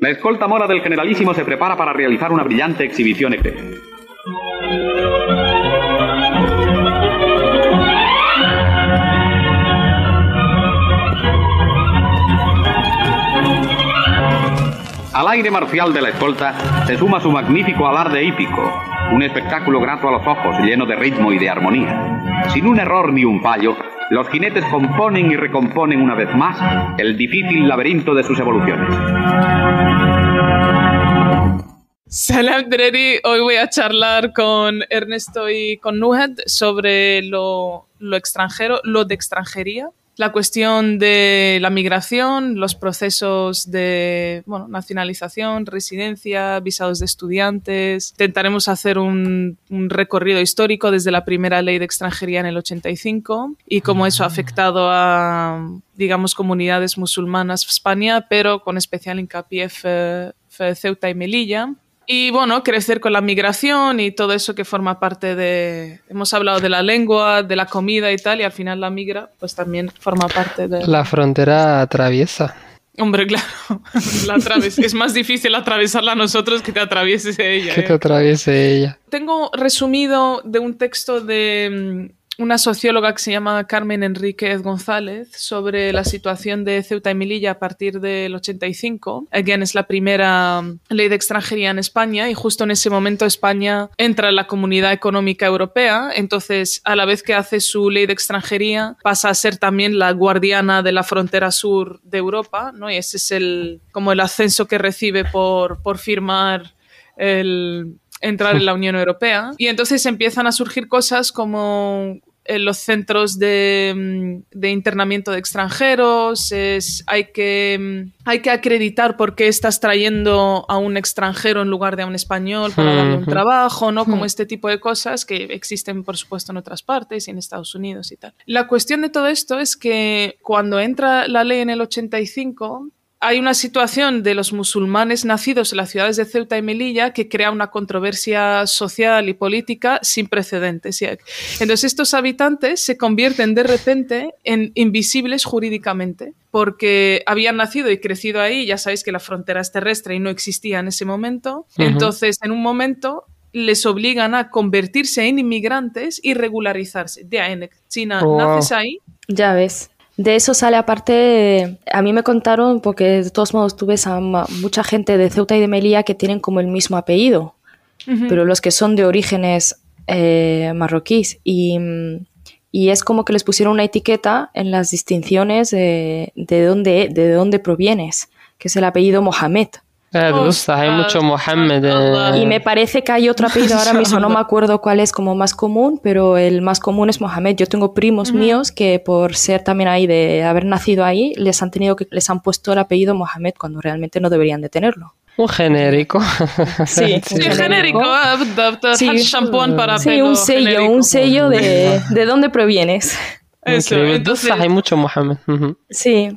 La escolta mora del generalísimo se prepara para realizar una brillante exhibición Al aire marcial de la escolta se suma su magnífico alarde hípico, un espectáculo grato a los ojos, lleno de ritmo y de armonía. Sin un error ni un fallo, los jinetes componen y recomponen una vez más el difícil laberinto de sus evoluciones. Salam hoy voy a charlar con Ernesto y con Nuhed sobre lo, lo extranjero, lo de extranjería la cuestión de la migración, los procesos de bueno, nacionalización, residencia, visados de estudiantes. Intentaremos hacer un, un, recorrido histórico desde la primera ley de extranjería en el 85 y cómo eso ha afectado a, digamos, comunidades musulmanas de España, pero con especial hincapié en Ceuta y Melilla y bueno, crecer con la migración y todo eso que forma parte de... Hemos hablado de la lengua, de la comida y tal, y al final la migra pues también forma parte de... La frontera atraviesa. Hombre, claro, la es más difícil atravesarla a nosotros que te atraviese ella. Que te ¿eh? atraviese ella. Tengo resumido de un texto de una socióloga que se llama Carmen Enríquez González sobre la situación de Ceuta y Melilla a partir del 85. Again, es la primera ley de extranjería en España y justo en ese momento España entra en la Comunidad Económica Europea. Entonces, a la vez que hace su ley de extranjería, pasa a ser también la guardiana de la frontera sur de Europa, ¿no? Y ese es el, como el ascenso que recibe por, por firmar el, entrar en la Unión Europea. Y entonces empiezan a surgir cosas como los centros de, mm, de, internamiento de extranjeros, es, hay, que, mm, hay que acreditar por qué estás trayendo a un extranjero en lugar de a un español para darle un trabajo, ¿no? Como este tipo de cosas que existen, por supuesto, en otras partes y en Estados Unidos y tal. La cuestión de todo esto es que cuando entra la ley en el 85, hay una situación de los musulmanes nacidos en las ciudades de Ceuta y Melilla que crea una controversia social y política sin precedentes. Entonces estos habitantes se convierten de repente en invisibles jurídicamente porque habían nacido y crecido ahí, ya sabéis que la frontera es terrestre y no existía en ese momento. Entonces en un momento les obligan a convertirse en inmigrantes y regularizarse. De ahí, China, naces ahí. Ya ves. De eso sale aparte, a mí me contaron, porque de todos modos tú ves a mucha gente de Ceuta y de Melilla que tienen como el mismo apellido, pero los que son de orígenes eh, marroquíes. Y, y, es como que les pusieron una etiqueta en las distinciones de, de, dónde, de dónde provienes, que es el apellido Mohamed. Eh, hay mucho Mohammed. Y me parece que hay otro apellido ahora mismo, no me acuerdo cuál es como más común, pero el más común es Mohamed. Yo tengo primos míos que por ser también ahí, de haber nacido ahí, les han tenido que les han puesto el apellido Mohamed cuando realmente no deberían de tenerlo. Un genérico. Sí, sí genérico. Sí, para sí un sello, un sello de, de dónde provienes. Eso, entonces... Hay mucho Mohamed. Sí.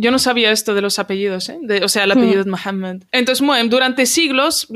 Yo no sabía esto de los apellidos, ¿eh? o sea, el apellido de Mohammed. Entonces, bueno, durante siglos,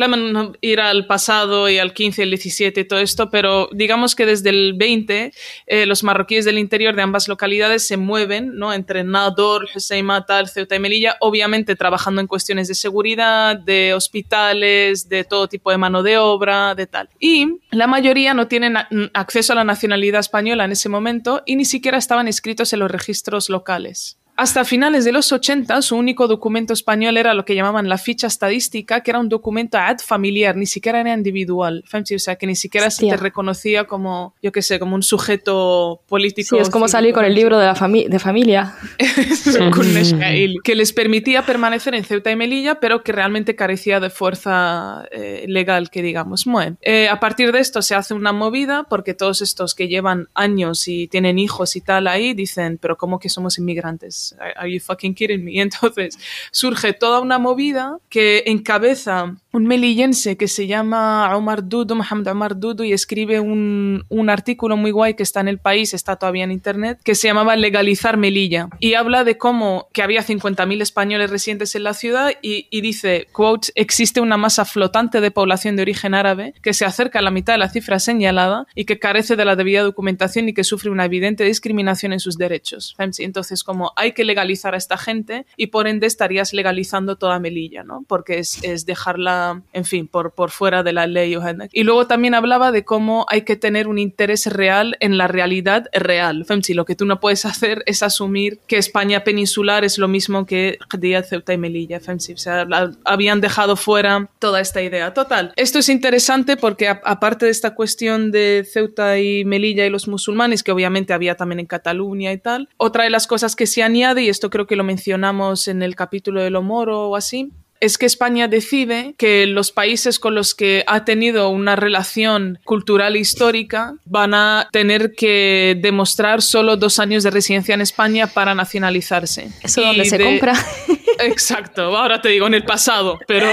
ir al pasado y al 15, el 17 y todo esto, pero digamos que desde el 20, eh, los marroquíes del interior de ambas localidades se mueven, ¿no? Entre Nador, Hussein Tal, Ceuta y Melilla, obviamente trabajando en cuestiones de seguridad, de hospitales, de todo tipo de mano de obra, de tal. Y la mayoría no tienen acceso a la nacionalidad española en ese momento y ni siquiera estaban inscritos en los registros locales. Hasta finales de los 80, su único documento español era lo que llamaban la ficha estadística, que era un documento ad familiar, ni siquiera era individual. O sea, que ni siquiera se te reconocía como, yo qué sé, como un sujeto político. Sí, es como salir con el libro de, la de familia. que les permitía permanecer en Ceuta y Melilla, pero que realmente carecía de fuerza eh, legal, que digamos. Bueno, eh, a partir de esto se hace una movida, porque todos estos que llevan años y tienen hijos y tal ahí, dicen, pero ¿cómo que somos inmigrantes? Are you fucking kidding me? Entonces surge toda una movida que encabeza un melillense que se llama Omar Dudu, Mohamed Omar Dudu, y escribe un, un, artículo muy guay que está en el país, está todavía en internet, que se llamaba Legalizar Melilla. Y habla de cómo que había 50.000 españoles residentes en la ciudad y, dice, quote, existe una masa flotante de población de origen árabe que se acerca a la mitad de la cifra señalada y que carece de la debida documentación y que sufre una evidente discriminación en sus derechos. Entonces, como hay que legalizar a esta gente y por ende estarías legalizando toda Melilla, ¿no? Porque es, es dejarla, en fin, por, por fuera de la ley. Y luego también hablaba de cómo hay que tener un interés real en la realidad real. Si lo que tú no puedes hacer es asumir que España peninsular es lo mismo que Qadiyat, Ceuta y Melilla. O sea, habían dejado fuera toda esta idea. Total. Esto es interesante porque aparte de esta cuestión de Ceuta y Melilla y los musulmanes, que obviamente había también en Cataluña y tal, otra de las cosas que se añade, y esto creo que lo mencionamos en el capítulo de lo moro o así, es que España decide que los países con los que ha tenido una relación cultural e histórica van a tener que demostrar solo dos años de residencia en España para nacionalizarse. Eso donde se compra. Exacto, ahora te digo en el pasado, pero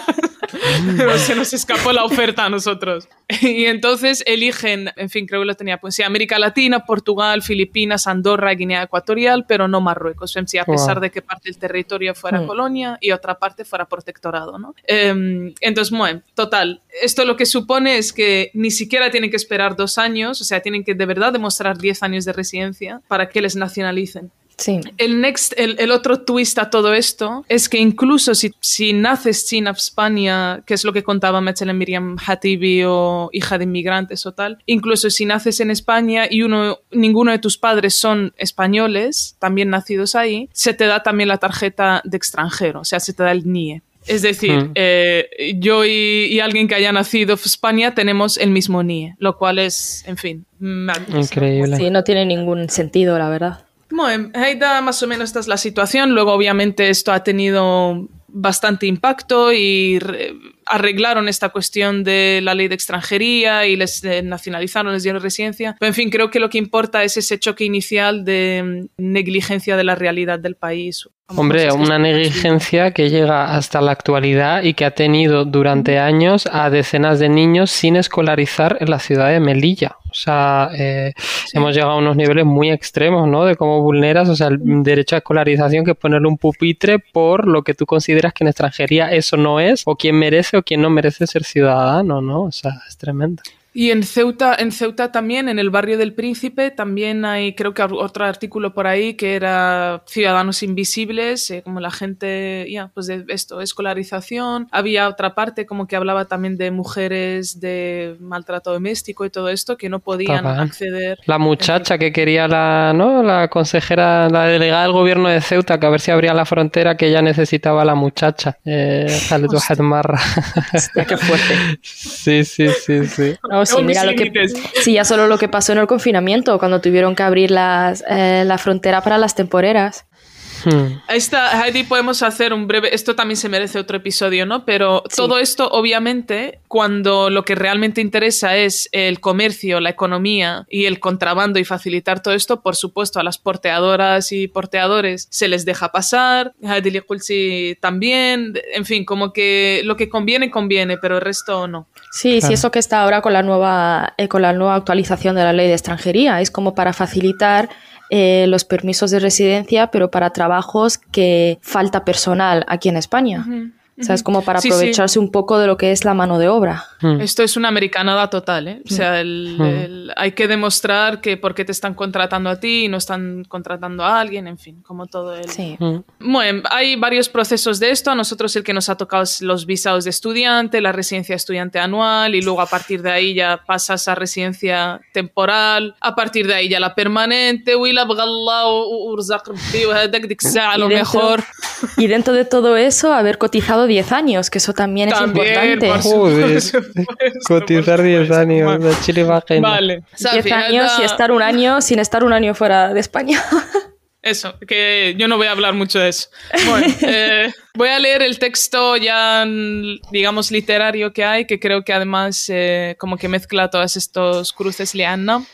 se nos escapó la oferta a nosotros. Y entonces eligen, en fin, creo que lo tenía, pues sí, América Latina, Portugal, Filipinas, Andorra, Guinea Ecuatorial, pero no Marruecos, a pesar de que parte del territorio fuera hmm. colonia y otra parte fuera protectorado, ¿no? Em, entonces, bueno, total, esto lo que supone es que ni siquiera tienen que esperar dos años, o sea, tienen que de verdad demostrar 10 años de residencia para que les nacionalicen. Sí. El, next, el, otro twist a todo esto es que incluso si, si naces sin España, que es lo que contaba Metzelen Miriam Hatibi o hija de inmigrantes o tal, incluso si naces en España y uno, ninguno de tus padres son españoles, también nacidos ahí, se te da también la tarjeta de extranjero, o sea, se te da el NIE. Es decir, hmm. eh, yo y, alguien que haya nacido en España tenemos el mismo NIE, lo cual es, en fin, increíble. Sí, no tiene ningún sentido, la verdad. Bueno, Haida más o menos esta es la situación. Luego, obviamente, esto ha tenido bastante impacto y arreglaron esta cuestión de la ley de extranjería y les eh, nacionalizaron, les dieron residencia. Pero, en fin, creo que lo que importa es ese choque inicial de mm, negligencia de la realidad del país. Hombre, una negligencia que llega hasta la actualidad y que ha tenido durante años a decenas de niños sin escolarizar en la ciudad de Melilla. O sea, eh, hemos llegado a unos niveles muy extremos, ¿no? De cómo vulneras, o sea, el derecho a escolarización que ponerle un pupitre por lo que tú consideras que en extranjería eso no es, o quien merece o quien no merece ser ciudadano, ¿no? O sea, es tremendo. Y en Ceuta, en Ceuta también, en el barrio del Príncipe, también hay, creo que otro artículo por ahí que era ciudadanos invisibles, eh, como la gente, ya, pues de esto, escolarización. Había otra parte como que hablaba también de mujeres de maltrato doméstico y todo esto que no podían acceder. La muchacha que quería la, ¿no? La consejera, la delegada del gobierno de Ceuta, que a ver si abría la frontera, que ella necesitaba a la muchacha. Eh, Marra. qué fuerte. sí, sí, sí, sí sí, mira lo que, sí, ya solo lo que pasó en el confinamiento, cuando tuvieron que abrir las, eh, la frontera para las temporeras. Hmm. Esta, Heidi, podemos hacer un breve. Esto también se merece otro episodio, ¿no? Pero todo esto, obviamente, cuando lo que realmente interesa es el comercio, la economía y el contrabando y facilitar todo esto, por supuesto, a las porteadoras y porteadores se les deja pasar. Heidi Likulsi también. En fin, como que lo que conviene, conviene, pero el resto no. Sí, sí, eso que está ahora con la nueva, eh, con la nueva actualización de la ley de extranjería es como para facilitar eh, los permisos de residencia, pero para trabajos que falta personal aquí en España. O sea, es como para aprovecharse un poco de lo que es la mano de obra. Hmm. Esto es una americanada total, ¿eh? O sea, hmm. hay que demostrar que por qué te están contratando a ti y no están contratando a alguien, en fin, como todo el... Sí. Bueno, hay varios procesos de esto. A nosotros el que nos ha tocado es los visados de estudiante, la residencia estudiante anual y luego a partir de ahí ya pasas a residencia temporal, a partir de ahí ya la permanente, a lo mejor. Y dentro de todo eso, haber cotizado 10 años, que eso también, es importante. cotizar 10 años, de Chile Vale. 10 años y estar un año sin estar un año fuera de España. Eso, que yo no voy a hablar mucho de eso. Bueno, eh, voy a leer el texto ya, digamos, literario que hay, que creo que además eh, como que mezcla todos estos cruces liana.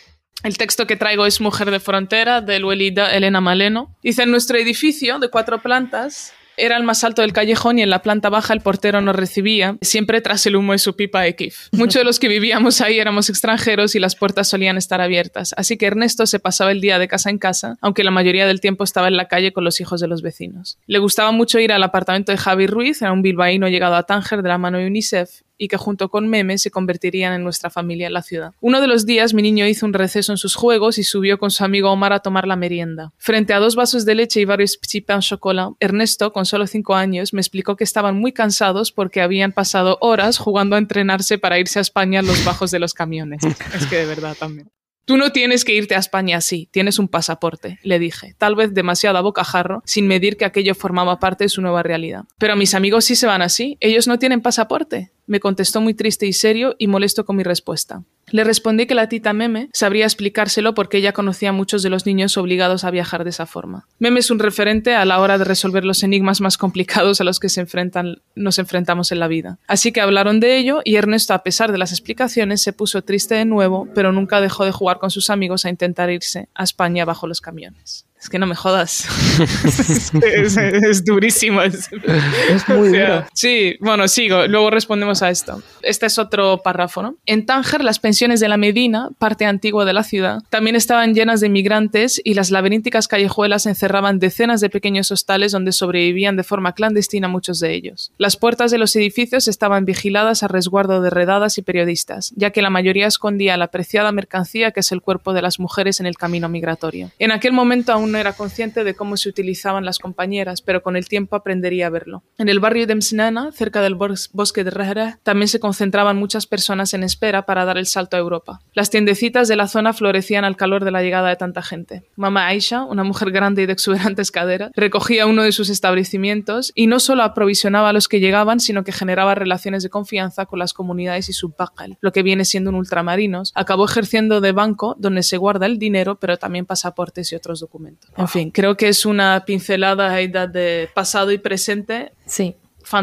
El texto que traigo es Mujer de Frontera, de Luelida Elena Maleno. Dice, en nuestro edificio de cuatro plantas Era el más alto del callejón y en la planta baja el portero nos recibía, siempre tras el humo de su pipa de kif. Muchos de los que vivíamos ahí éramos extranjeros y las puertas solían estar abiertas, así que Ernesto se pasaba el día de casa en casa, aunque la mayoría del tiempo estaba en la calle con los hijos de los vecinos. Le gustaba mucho ir al apartamento de Javi Ruiz, era un bilbaíno llegado a Tánger de la mano de UNICEF, y que junto con Meme se convertirían en nuestra familia en la ciudad. Uno de los días mi niño hizo un receso en sus juegos y subió con su amigo Omar a tomar la merienda. Frente a dos vasos de leche y varios petits pains chocolat, Ernesto, con solo cinco años, me explicó que estaban muy cansados porque habían pasado horas jugando a entrenarse para irse a España en los bajos de los camiones. es que de verdad también. Tú no tienes que irte a España así, tienes un pasaporte, le dije, tal vez demasiado a bocajarro, sin medir que aquello formaba parte de su nueva realidad. Pero mis amigos sí se van así, ellos no tienen pasaporte. Me contestó muy triste y serio y molesto con mi respuesta. Le respondí que la tita Meme sabría explicárselo porque ella conocía a muchos de los niños obligados a viajar de esa forma. Meme es un referente a la hora de resolver los enigmas más complicados a los que nos enfrentamos en la vida. Así que hablaron de ello y Ernesto, a pesar de las explicaciones, se puso triste de nuevo, pero nunca dejó de jugar con sus amigos a intentar irse a España bajo los camiones. Es que no me jodas. es, durísimo. Es, muy duro. Sí, bueno, sigo. Luego respondemos a esto. Este es otro párrafo. ¿no? En Tánger, las pensiones de la Medina, parte antigua de la ciudad, también estaban llenas de migrantes y las laberínticas callejuelas encerraban decenas de pequeños hostales donde sobrevivían de forma clandestina muchos de ellos. Las puertas de los edificios estaban vigiladas a resguardo de redadas y periodistas, ya que la mayoría escondía la preciada mercancía que es el cuerpo de las mujeres en el camino migratorio. En aquel momento aún no era consciente de cómo se utilizaban las compañeras, pero con el tiempo aprendería a verlo. En el barrio de Msnana, cerca del bosque de Rehra, también se concentraban muchas personas en espera para dar el salto a Europa. Las tiendecitas de la zona florecían al calor de la llegada de tanta gente. Mamá Aisha, una mujer grande y de exuberantes caderas, recogía uno de sus establecimientos y no solo aprovisionaba a los que llegaban, sino que generaba relaciones de confianza con las comunidades y su bakal, lo que viene siendo un ultramarinos. Acabó ejerciendo de banco donde se guarda el dinero, pero también pasaportes y otros documentos. En fin, creo que es una pincelada de pasado y presente. Sí,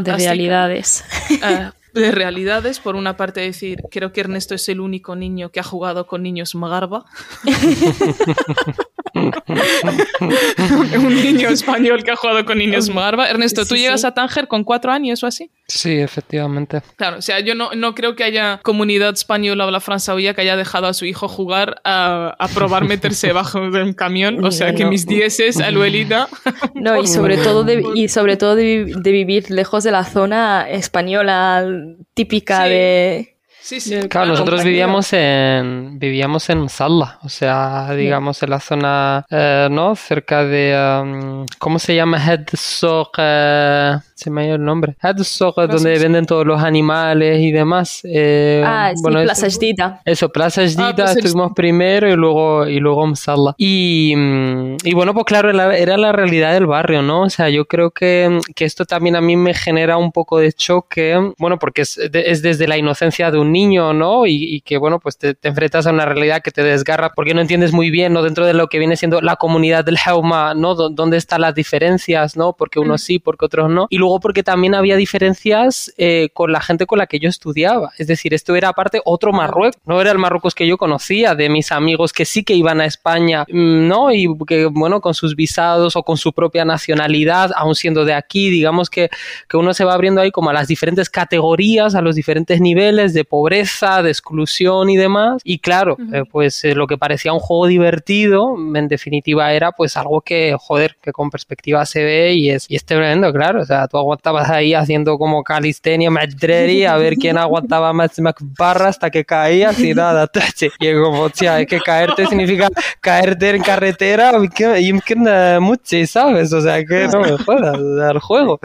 de realidades. Eh, de realidades, por una parte decir, creo que Ernesto es el único niño que ha jugado con niños magarba. un niño español que ha jugado con niños magarba. Ernesto, ¿tú llegas a Tánger con cuatro años o así? Sí, efectivamente. Claro, o sea, yo no, no creo que haya comunidad española o la francesa que haya dejado a su hijo jugar a, a probar meterse bajo de un camión. O sea, que mis dieces, abuelita. No, y sobre todo, de, y sobre todo de, vivir lejos de la zona española típica de Sí, sí. Claro, nosotros vivíamos en vivíamos en Salla, o sea, digamos en la zona, eh, ¿no? Cerca de, um, ¿cómo se llama? Head eh, se me ha ido el nombre. Head donde venden todos los animales y demás. Eh, ah, sí, Plaza Jdida. Eso, Plaza Jdida, ah, estuvimos primero y luego, y luego Msalla. Y, mm, y bueno, pues claro, era la realidad del barrio, ¿no? O sea, yo creo que, que esto también a mí me genera un poco de choque, bueno, porque es, es desde la inocencia de un niño, ¿no? Y, que, bueno, pues te, enfrentas a una realidad que te desgarra porque no entiendes muy bien, ¿no? Dentro de lo que viene siendo la comunidad del Jauma, ¿no? dónde están las diferencias, ¿no? Porque unos mm. sí, porque otros no. Y luego porque también había diferencias eh, con la gente con la que yo estudiaba. Es decir, esto era aparte otro Marruecos, no era el Marruecos que yo conocía, de mis amigos que sí que iban a España, mm, ¿no? Y que, bueno, con sus visados o con su propia nacionalidad, aún siendo de aquí, digamos que, que uno se va abriendo ahí como a las diferentes categorías, a los diferentes niveles de pobreza, de exclusión y demás. Y claro, eh, pues eh, lo que parecía un juego divertido, en definitiva era pues algo que, joder, que con perspectiva se ve y es, y es tremendo, claro. O sea, tú aguantabas ahí haciendo como calistenia, madreri, a ver quién aguantaba más barra hasta que caías y nada, Y es como, es que caerte significa caerte en carretera y mucho, ¿sabes? O sea, que no me jodas, al juego.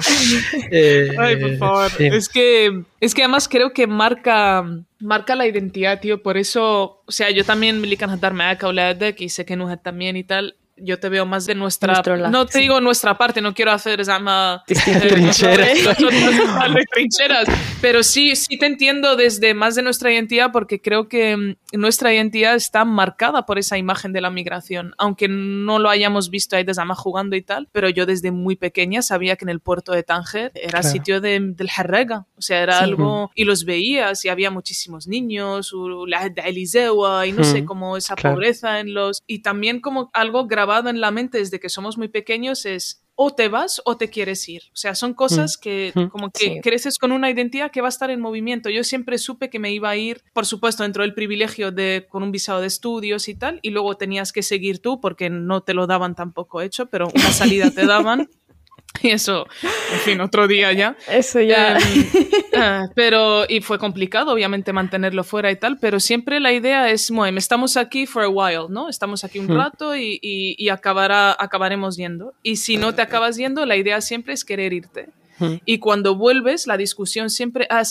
Ay, por favor. Es que es que además creo que marca, marca la identidad, tío. Por eso, o sea, yo también me lican darme a de y sé que no también y tal yo te veo más de nuestra no te digo nuestra parte no quiero hacer llama trincheras. trincheras pero sí sí te entiendo desde más de nuestra identidad porque creo que mm, nuestra identidad está marcada por esa imagen de la migración aunque no lo hayamos visto ahí desde más jugando y tal pero yo desde muy pequeña sabía que en el puerto de Tánger era sitio de, del Jarrega o sea era algo y los veías y había muchísimos niños la de Eliseo y no sé como esa pobreza en los y también como algo grave grabado en la mente desde que somos muy pequeños es o te vas o te quieres ir. O sea, son cosas que como que creces con una identidad que va a estar en movimiento. Yo siempre supe que me iba a ir, por supuesto, dentro del privilegio de con un visado de estudios y tal, y luego tenías que seguir tú porque no te lo daban tampoco hecho, pero una salida te daban. Y eso, en fin, otro día ya. Eso ya. Em, ah, pero, y fue complicado, obviamente, mantenerlo fuera y tal, pero siempre la idea es, bueno, estamos aquí for a while, ¿no? Estamos aquí un hmm. rato y, y, acabará, acabaremos yendo. Y si no te acabas yendo, la idea siempre es querer irte. Hmm. Y cuando vuelves, la discusión siempre, ah,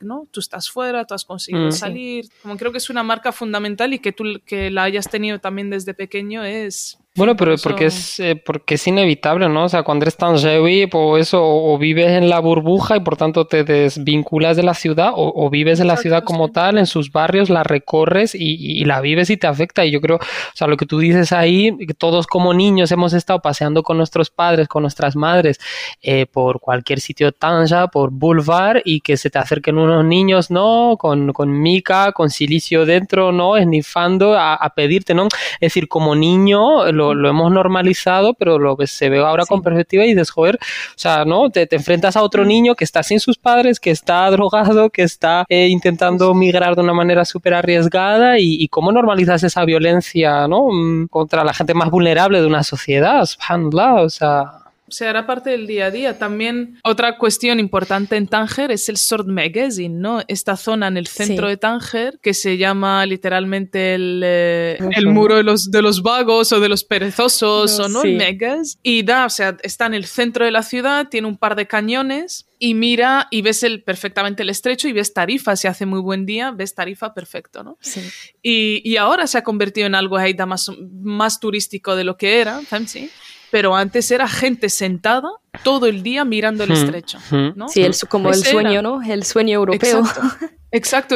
¿no? Tú estás fuera, tú has conseguido hmm. salir. Como creo que es una marca fundamental y que tú que la hayas tenido también desde pequeño es bueno, pero porque es, eh, porque es inevitable, ¿no? O sea, cuando eres tan heavy, pues eso, o, vives en la burbuja y por tanto te desvinculas de la ciudad, o, vives en la ciudad como tal, en sus barrios, la recorres y, la vives y te afecta. Y yo creo, o sea, lo que tú dices ahí, que todos como niños hemos estado paseando con nuestros padres, con nuestras madres, eh, por cualquier sitio Tanja, por Boulevard, y que se te acerquen unos niños, ¿no? Con, con mica, con silicio dentro, ¿no? Esnifando a, a pedirte, ¿no? Es decir, como niño, lo lo, hemos normalizado, pero lo que se ve ahora con perspectiva y dices, joder, o sea, ¿no? Te, enfrentas a otro mm. niño que está sin sus padres, que está drogado, que está eh, intentando migrar de una manera súper arriesgada y, cómo normalizas esa violencia, ¿no? Mm, contra la gente más vulnerable de una sociedad, o sea se hará parte del día a día. También otra cuestión importante en Tánger es el Sword Magazine, ¿no? Esta zona en el centro de Tánger que se llama literalmente el, eh, el muro de los, de los vagos o de los perezosos o no, el Megas. Y da, o sea, está en el centro de la ciudad, tiene un par de cañones y mira y ves el, perfectamente el estrecho y ves Tarifa, si hace muy buen día, ves Tarifa perfecto, ¿no? Sí. Y, y ahora se ha convertido en algo ahí más, más turístico de lo que era, ¿sí? Pero antes era gente sentada todo el día mirando el hmm. estrecho. Hmm. ¿no? Sí, el, como el sueño, ¿no? El sueño europeo. Exacto,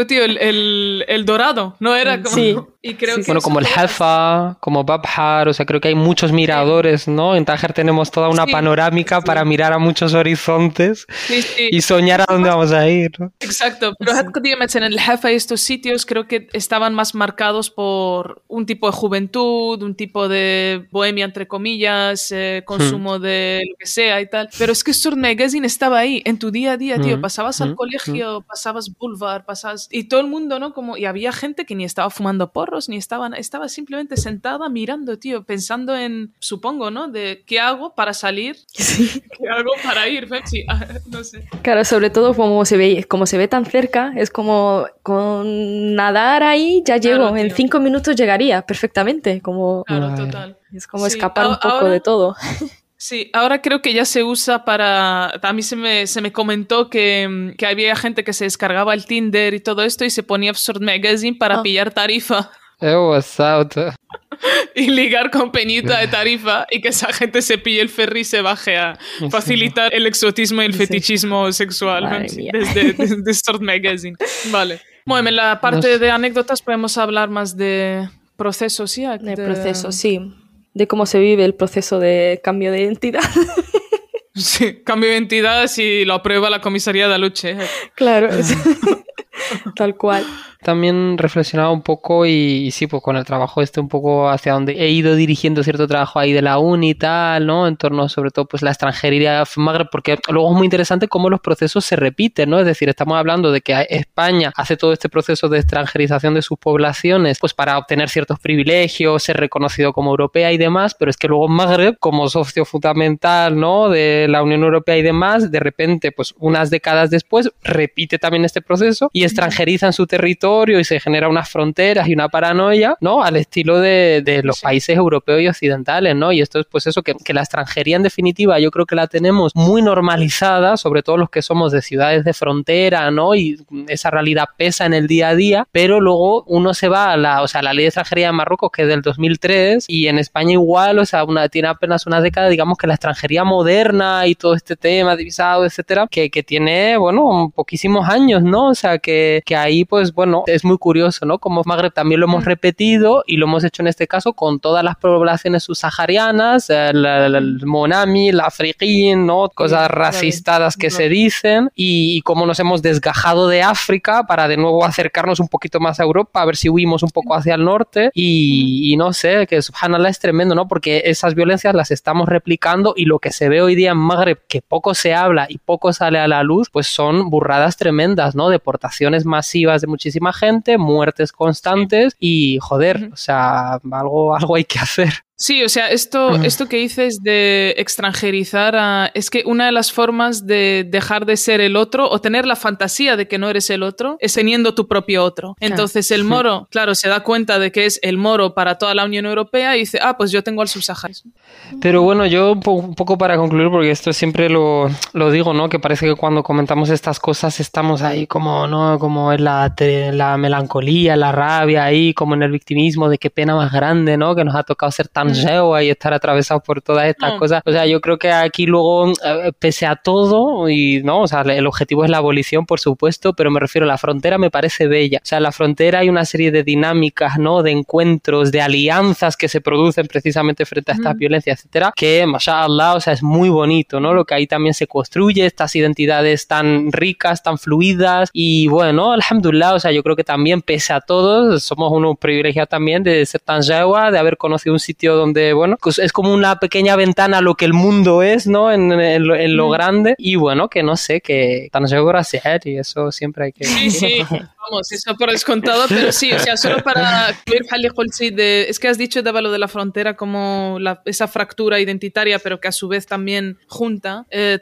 tío, el, el, dorado, ¿no? Era como... Sí. Y creo que bueno, como el Halfa, como Babhar, o sea, creo que hay muchos miradores, ¿no? En Tánger tenemos toda una panorámica para mirar a muchos horizontes y soñar a dónde vamos a ir, ¿no? Exacto, pero en el Halfa y estos sitios creo que estaban más marcados por un tipo de juventud, un tipo de bohemia, entre comillas, eh, consumo hmm. de lo que sea y tal. Pero es que Sur Magazine estaba ahí, en tu día a día, tío. Hmm. Pasabas al hmm. colegio, pasabas Boulevard, Y todo el mundo, ¿no? Como... Y había gente que ni estaba fumando por ni estaban, estaba simplemente sentada mirando, tío, pensando en, supongo, ¿no? De qué hago para salir, qué hago para ir, ah, no sé. Claro, sobre todo como se ve, como se ve tan cerca, es como con nadar ahí ya llego, en cinco minutos llegaría perfectamente, como... Claro, total. Es como escapar un poco de todo. Sí, ahora creo que ya se usa para... A mí se me, se me comentó que, que, había gente que se descargaba el Tinder y todo esto y se ponía Absurd Magazine para ah. pillar tarifa. Oh, y ligar con Peñita de tarifa y que esa gente se pille el ferry y se baje a facilitar el exotismo y el fetichismo sexual desde, desde, Magazine. Vale. Bueno, en la parte de anécdotas podemos hablar más de procesos, ¿sí? De, de procesos, sí de cómo se vive el proceso de cambio de identidad. Sí, cambio de identidad si lo aprueba la comisaría de Luche. Claro, tal cual también reflexionaba un poco y, sí, pues con el trabajo este un poco hacia donde he ido dirigiendo cierto trabajo ahí de la uni y tal, ¿no? En torno sobre todo pues la extranjería porque luego es muy interesante cómo los procesos se repiten, ¿no? Es decir, estamos hablando de que España hace todo este proceso de extranjerización de sus poblaciones pues para obtener ciertos privilegios, ser reconocido como europea y demás, pero es que luego Magreb como socio fundamental, ¿no? De la Unión Europea y demás, de repente pues unas décadas después repite también este proceso y extranjeriza en su territorio y se genera unas fronteras y una paranoia, ¿no? Al estilo de, de los países europeos y occidentales, ¿no? Y esto es pues eso, que, que, la extranjería en definitiva yo creo que la tenemos muy normalizada, sobre todo los que somos de ciudades de frontera, ¿no? Y esa realidad pesa en el día a día, pero luego uno se va a la, o sea, la ley de extranjería de Marruecos que es del 2003 y en España igual, o sea, una, tiene apenas una década, digamos que la extranjería moderna y todo este tema de visado, etcétera, que, que tiene, bueno, poquísimos años, ¿no? O sea, que que, que ahí, pues bueno, es muy curioso, ¿no? Como Magreb también lo hemos repetido y lo hemos hecho en este caso con todas las poblaciones subsaharianas, el, el, monami, el afriquín, ¿no? Cosas racistadas que se dicen y, cómo nos hemos desgajado de África para de nuevo acercarnos un poquito más a Europa, a ver si huimos un poco hacia el norte y, y no sé, que subhanallah es tremendo, ¿no? Porque esas violencias las estamos replicando y lo que se ve hoy día en Magreb, que poco se habla y poco sale a la luz, pues son burradas tremendas, ¿no? Masivas de muchísima gente, muertes constantes y joder, o sea, algo, algo hay que hacer. Sí, o sea, esto, esto que dices de extranjerizar a, es que una de las formas de dejar de ser el otro o tener la fantasía de que no eres el otro es teniendo tu propio otro. Entonces el moro, claro, se da cuenta de que es el moro para toda la Unión Europea y dice, ah, pues yo tengo al subsahariano. Pero bueno, yo un poco para concluir, porque esto siempre lo, lo, digo, ¿no? Que parece que cuando comentamos estas cosas estamos ahí como, ¿no? Como en la, la melancolía, la rabia, ahí como en el victimismo de qué pena más grande, ¿no? Que nos ha tocado ser tan y estar atravesados por todas estas mm. cosas. O sea, yo creo que aquí luego, eh, pese a todo, y no, o sea, el objetivo es la abolición, por supuesto, pero me refiero a la frontera, me parece bella. O sea, en la frontera hay una serie de dinámicas, ¿no? De encuentros, de alianzas que se producen precisamente frente a estas violencias, etcétera, que, mashallah, o sea, es muy bonito, ¿no? Lo que ahí también se construye, estas identidades tan ricas, tan fluidas, y bueno, alhamdulillah, o sea, yo creo que también, pese a todo, somos unos privilegiados también de ser tan yawa, de haber conocido un sitio donde, bueno, pues es como una pequeña ventana a lo que el mundo es, ¿no? En, lo, grande. Y bueno, que no sé, que tan seguro ser y eso siempre hay que... Sí, sí. Vamos, eso por descontado, pero sí, o sea, solo para de, es que has dicho de lo de la frontera como esa fractura identitaria, pero que a su vez también junta. Eh,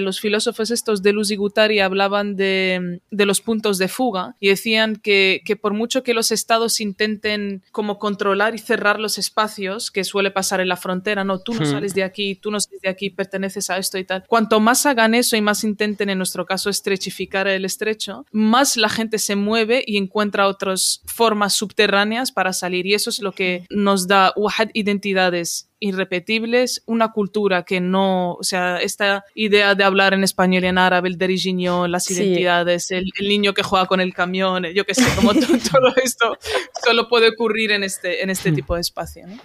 los filósofos estos de Luz y Guttari hablaban de, de, los puntos de fuga y decían que, que por mucho que los estados intenten como controlar y cerrar los espacios, que suele pasar en la frontera, no, tú no sales de aquí, tú no sales de aquí, perteneces a esto y tal. Cuanto más hagan eso y más intenten, en nuestro caso, estrechificar el estrecho, más la gente se mueve y encuentra otras formas subterráneas para salir. Y eso es lo que nos da identidades irrepetibles, una cultura que no, o sea, esta idea de hablar en español y en árabe, el derigiño, las identidades, el, niño que juega con el camión, yo qué sé, como todo, esto solo puede ocurrir en este, en este tipo de espacio. ¿no?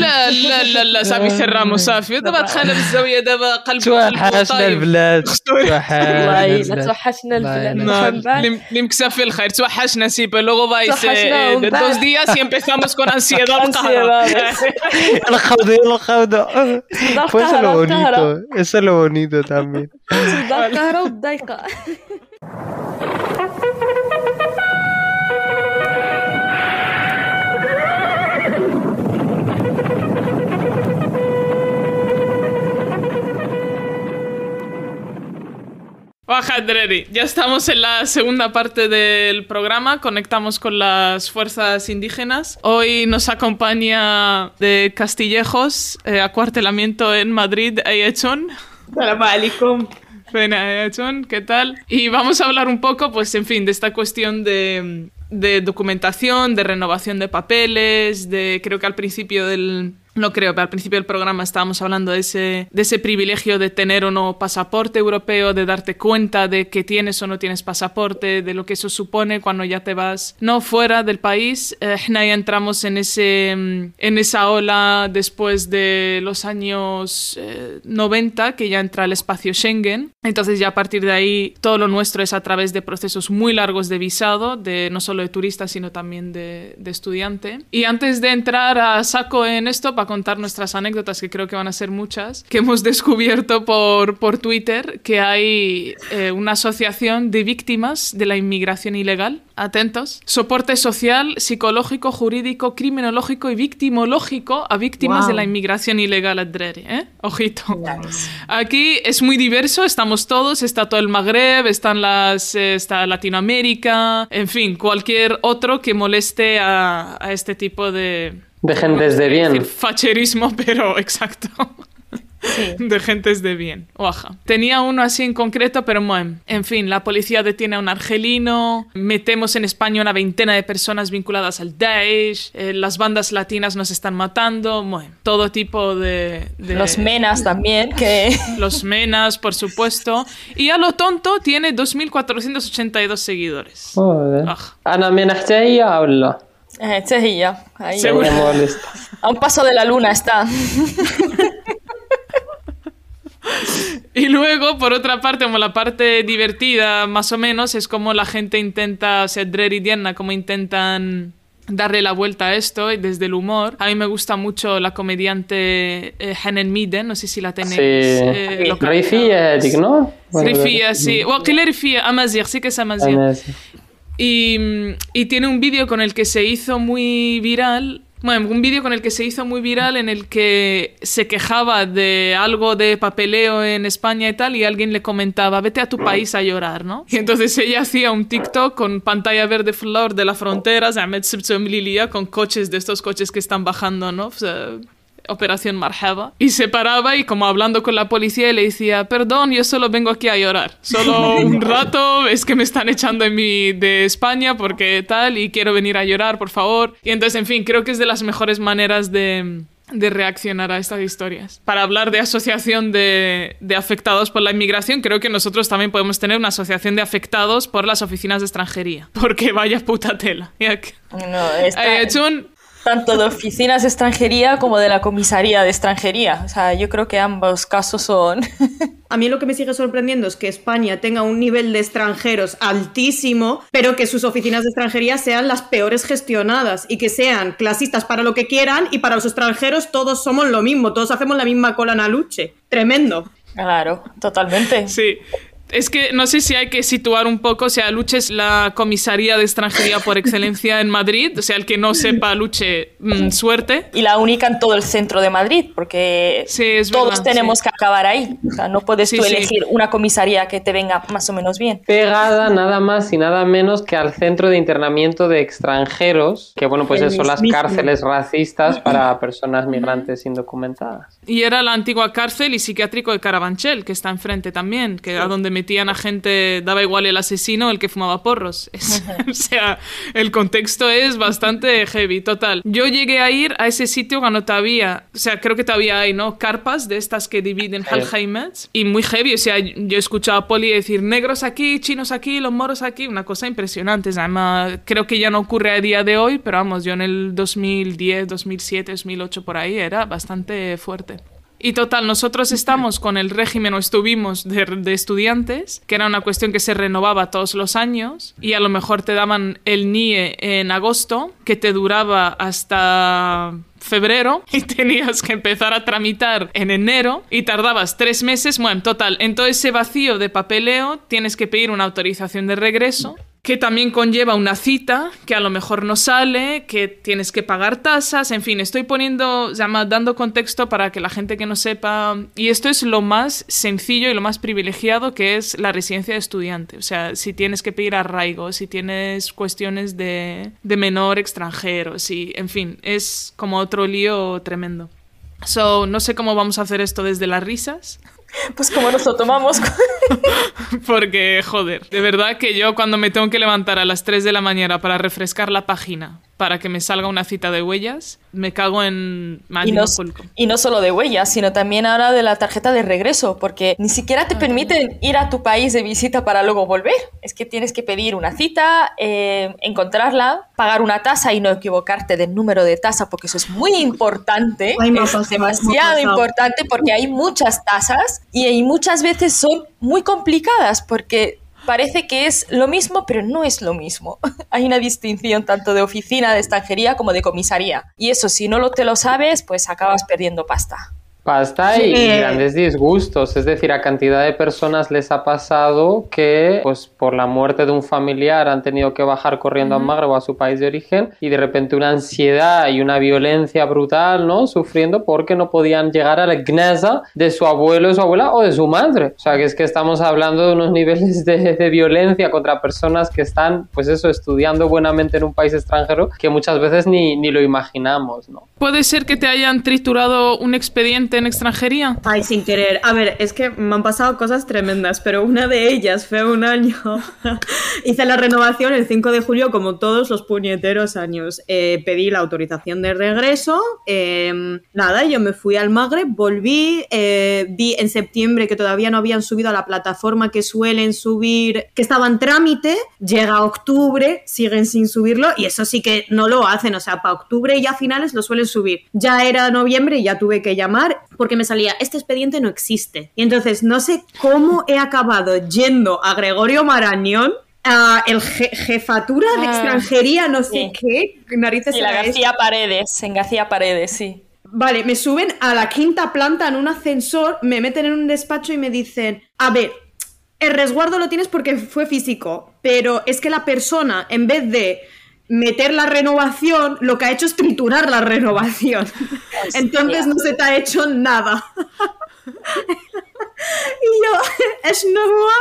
لا لا لا لا صافي cerramos صافي دابا دخلنا بالزاويه دابا قلب توحشنا البلاد والله لا توحشنا البلاد اللي مكسف الخير توحشنا سيبا luego vais dos días y empezamos con ansiedad el jaude, el jaude. Pues eso es lo bonito. Eso es lo bonito también. Baja ya estamos en la segunda parte del programa, conectamos con las fuerzas indígenas. Hoy nos acompaña de Castillejos, eh, acuartelamiento en Madrid, Ayechon. Salam alaikum. ¿qué tal? Y vamos a hablar un poco, pues en fin, de esta cuestión de, de documentación, de renovación de papeles, de creo que al principio del no creo, pero al principio del programa estábamos hablando de ese, de ese privilegio de tener o no pasaporte europeo, de darte cuenta de que tienes o no tienes pasaporte, de lo que eso supone cuando ya te vas no fuera del país. Eh, ya entramos en, ese, mm, en esa ola después de los años 90, eh, que ya entra el espacio Schengen. Entonces ya a partir de ahí todo lo nuestro es a través de procesos muy largos de visado, de no solo de turista, sino también de, de estudiante. Y antes de entrar a saco en esto, contar nuestras anécdotas, que creo que van a ser muchas, que hemos descubierto por, por Twitter que hay eh, una asociación de víctimas de la inmigración ilegal. Atentos. Soporte social, psicológico, jurídico, criminológico y victimológico a víctimas de la inmigración ilegal ¿eh? Ojito. Aquí es muy diverso, estamos todos, está todo el Magreb, están las, eh, está Latinoamérica, en fin, cualquier otro que moleste a, a este tipo de, de gentes de bien. facherismo, pero exacto. de gentes de bien. Oaja. Tenía uno así en concreto, pero bueno, en fin, la policía detiene a un argelino, metemos en España una veintena de personas vinculadas al Daesh, eh, las bandas latinas nos están matando, bueno, todo tipo de, Los menas también, que... Los menas, por supuesto. Y a lo tonto tiene 2.482 seguidores. Joder. Ana Menas habla. Eh, ahí. A un paso de la luna está. Y luego, por otra parte, como la parte divertida, más o menos, es como la gente intenta, o sea, Drer y Diana, como intentan darle la vuelta a esto desde el humor. A mí me gusta mucho la comediante eh, Hanen Miden, no sé si la tenéis. Sí. Eh, Rifia, ¿no? Rifia, sí. O que le Rifia, Amazir, sí que es Amazir. Y, tiene un vídeo con el que se hizo muy viral bueno, un vídeo con el que se hizo muy viral en el que se quejaba de algo de papeleo en España y tal y alguien le comentaba, vete a tu país a llorar, ¿no? Y entonces ella hacía un TikTok con pantalla verde flor de la frontera, con coches de estos coches que están bajando, ¿no? Operación Marhaba, y se paraba y como hablando con la policía le decía, perdón, yo solo vengo aquí a llorar, solo un rato, es que me están echando en mi, de España porque tal y quiero venir a llorar, por favor. Y entonces, en fin, creo que es de las mejores maneras de, de reaccionar a estas historias. Para hablar de asociación de, de, afectados por la inmigración, creo que nosotros también podemos tener una asociación de afectados por las oficinas de extranjería. Porque vaya puta tela. No, está... hecho un, tanto de oficinas de extranjería como de la comisaría de extranjería. O sea, yo creo que ambos casos son... A mí lo que me sigue sorprendiendo es que España tenga un nivel de extranjeros altísimo, pero que sus oficinas de extranjería sean las peores gestionadas y que sean clasistas para lo que quieran y para los extranjeros todos somos lo mismo, todos hacemos la misma cola en aluche. Tremendo. Claro, totalmente. Sí, es que no sé si hay que situar un poco, o sea, Luche es la comisaría de extranjería por excelencia en Madrid, o sea, el que no sepa Luche, mm, suerte. Y la única en todo el centro de Madrid, porque todos tenemos que acabar ahí. O sea, no puedes tú elegir una comisaría que te venga más o menos bien. Pegada nada más y nada menos que al centro de internamiento de extranjeros, que bueno, pues eso son las cárceles racistas para personas migrantes indocumentadas. Y era la antigua cárcel y psiquiátrico de Carabanchel, que está enfrente también, que era donde me metían a gente, daba igual el asesino el que fumaba porros. o sea, el contexto es bastante heavy, total. Yo llegué a ir a ese sitio cuando todavía, o sea, creo que todavía hay, ¿no? Carpas de estas que dividen Alzheimer's y muy heavy, o sea, yo he escuchado a Poli decir negros aquí, chinos aquí, los moros aquí, una cosa impresionante. Además, creo que ya no ocurre a día de hoy, pero vamos, yo en el 2010, 2007, 2008 por ahí era bastante fuerte. Y total, nosotros estamos con el régimen o estuvimos de, estudiantes, que era una cuestión que se renovaba todos los años y a lo mejor te daban el NIE en agosto, que te duraba hasta febrero y tenías que empezar a tramitar en enero y tardabas tres meses. Bueno, total, en todo ese vacío de papeleo tienes que pedir una autorización de regreso que también conlleva una cita que a lo mejor no sale, que tienes que pagar tasas, en fin, estoy poniendo, dando contexto para que la gente que no sepa, y esto es lo más sencillo y lo más privilegiado que es la residencia de estudiante, o sea, si tienes que pedir arraigo, si tienes cuestiones de, de menor extranjero, si, en fin, es como otro lío tremendo. So, no sé cómo vamos a hacer esto desde las risas. Pues como nos lo tomamos. Porque, joder, de verdad que yo cuando me tengo que levantar a las 3 de la mañana para refrescar la página para que me salga una cita de huellas, me cago en y no, y no solo de huellas, sino también ahora de la tarjeta de regreso, porque ni siquiera te permiten ir a tu país de visita para luego volver. Es que tienes que pedir una cita, eh, encontrarla, pagar una tasa y no equivocarte del número de tasa, porque eso es muy importante. es demasiado importante porque hay muchas tasas y muchas veces son muy complicadas porque parece que es lo mismo, pero no es lo mismo. Hay una distinción tanto de oficina de extranjería como de comisaría. Y eso, si no lo te lo sabes, pues acabas perdiendo pasta. Pasta y, grandes disgustos, es decir, a cantidad de personas les ha pasado que, pues, por la muerte de un familiar han tenido que bajar corriendo a Magreb o a su país de origen y de repente una ansiedad y una violencia brutal, ¿no? Sufriendo porque no podían llegar a la gnesa de su abuelo, de su abuela o de su madre. O sea, que es que estamos hablando de unos niveles de, de violencia contra personas que están, pues eso, estudiando buenamente en un país extranjero que muchas veces ni, ni lo imaginamos, ¿no? Puede ser que te hayan triturado un expediente en extranjería? Ay, sin querer. A ver, es que me han pasado cosas tremendas, pero una de ellas fue un año. Hice la renovación el 5 de julio, como todos los puñeteros años. Eh, pedí la autorización de regreso. eh, nada, yo me fui al Magreb, volví. eh, vi en septiembre que todavía no habían subido a la plataforma que suelen subir, que estaba en trámite. Llega octubre, siguen sin subirlo, y eso sí que no lo hacen. O sea, para octubre y a finales lo suelen subir. Ya era noviembre y ya tuve que llamar porque me salía, este expediente no existe. Y entonces no sé cómo he acabado yendo a Gregorio Marañón, a el je- jefatura de Ah, extranjería, no sé sí. qué, narices Y la. García Paredes, en García Paredes, sí. Vale, me suben a la quinta planta en un ascensor, me meten en un despacho y me dicen, a ver, el resguardo lo tienes porque fue físico, pero es que la persona, en vez de meter la renovación, lo que ha hecho es triturar la renovación. Entonces no se te ha hecho nada. y yo, es nueva.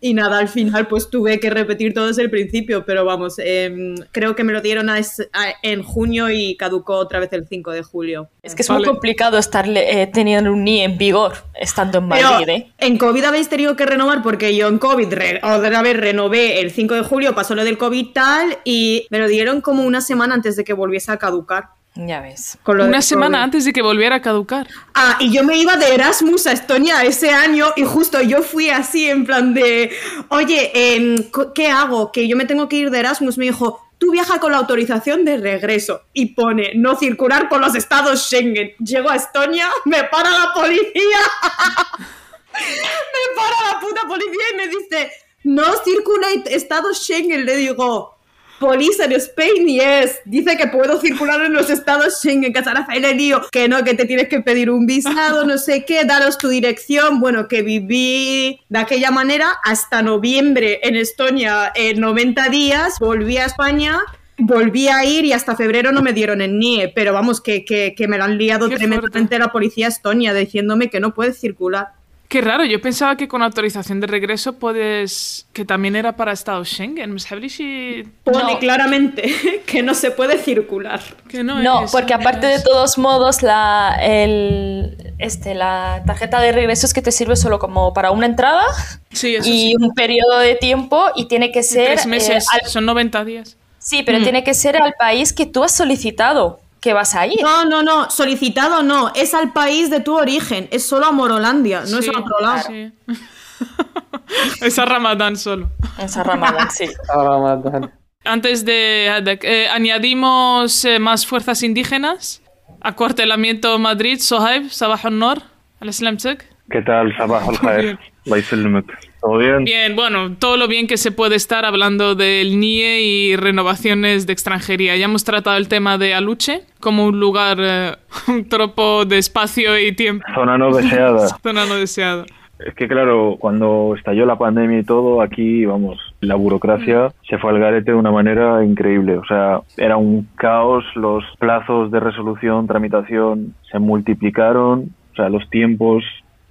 Y nada, al final pues tuve que repetir todo desde el principio, pero vamos, em, creo que me lo dieron a es- a- en junio y caducó otra vez el 5 de julio. Es que es Vale. muy complicado estar eh, teniendo un NI en vigor estando en Pero Madrid, ¿eh? en COVID habéis tenido que renovar porque yo en COVID re- otra vez renové el 5 de julio, pasó lo del COVID tal y me lo dieron como una semana antes de que volviese a caducar. Ya ves. con lo Una semana COVID. antes de que volviera a caducar. Ah, y yo me iba de Erasmus a Estonia ese año y justo yo fui así en plan de, oye, co- ¿qué hago? Que yo me tengo que ir de Erasmus. Me dijo, tú viaja con la autorización de regreso y pone no circular con los estados Schengen. Llego a Estonia, me para la policía. me para la puta policía y me dice, no circulate estados Schengen. Le digo, Police en Spain, yes. Dice que puedo circular en los estados Schengen. Que Rafael le lío. Que no, que te tienes que pedir un visado, no sé qué, daros tu dirección. Bueno, que viví de aquella manera hasta noviembre en Estonia, en 90 días. Volví a España. Volví a ir y hasta febrero no me dieron el NIE, pero vamos, que, que, que me la han liado Qué tremendamente la policía estonia diciéndome que no puedes circular. Qué raro, yo pensaba que con autorización de regreso puedes... que también era para Estados Schengen. ¿Me sabría si- Pone No. claramente que no se puede circular. Que no, No, es- porque aparte de todos modos, la, el, este, la tarjeta de regreso es que te sirve solo como para una entrada Sí, eso y sí. un periodo de tiempo y tiene que ser... Tres meses, eh, al- son 90 días. sí, pero tiene que ser al país que tú has solicitado que vas a ir. No, no, no, solicitado no, es al país de tu origen, es solo a Morolandia, no es a otro lado. sí. es a Ramadán solo. Esa Ramadán, sí. Ramadán. Antes de... de- eh, añadimos eh, más fuerzas indígenas. Acuartelamiento Madrid, Sohaib, Sabah Nor, al Islamtek. ¿Qué tal? Sabah al ¿Todo bien? Bien, bueno, todo lo bien que se puede estar hablando del NIE y renovaciones de extranjería. Ya hemos tratado el tema de Aluche como un lugar, eh, un tropo de espacio y tiempo. Zona no deseada. Zona no deseada. Es que claro, cuando estalló la pandemia y todo, aquí, vamos, la burocracia se fue al garete de una manera increíble. O sea, era un caos, los plazos de resolución, tramitación se multiplicaron, o sea, los tiempos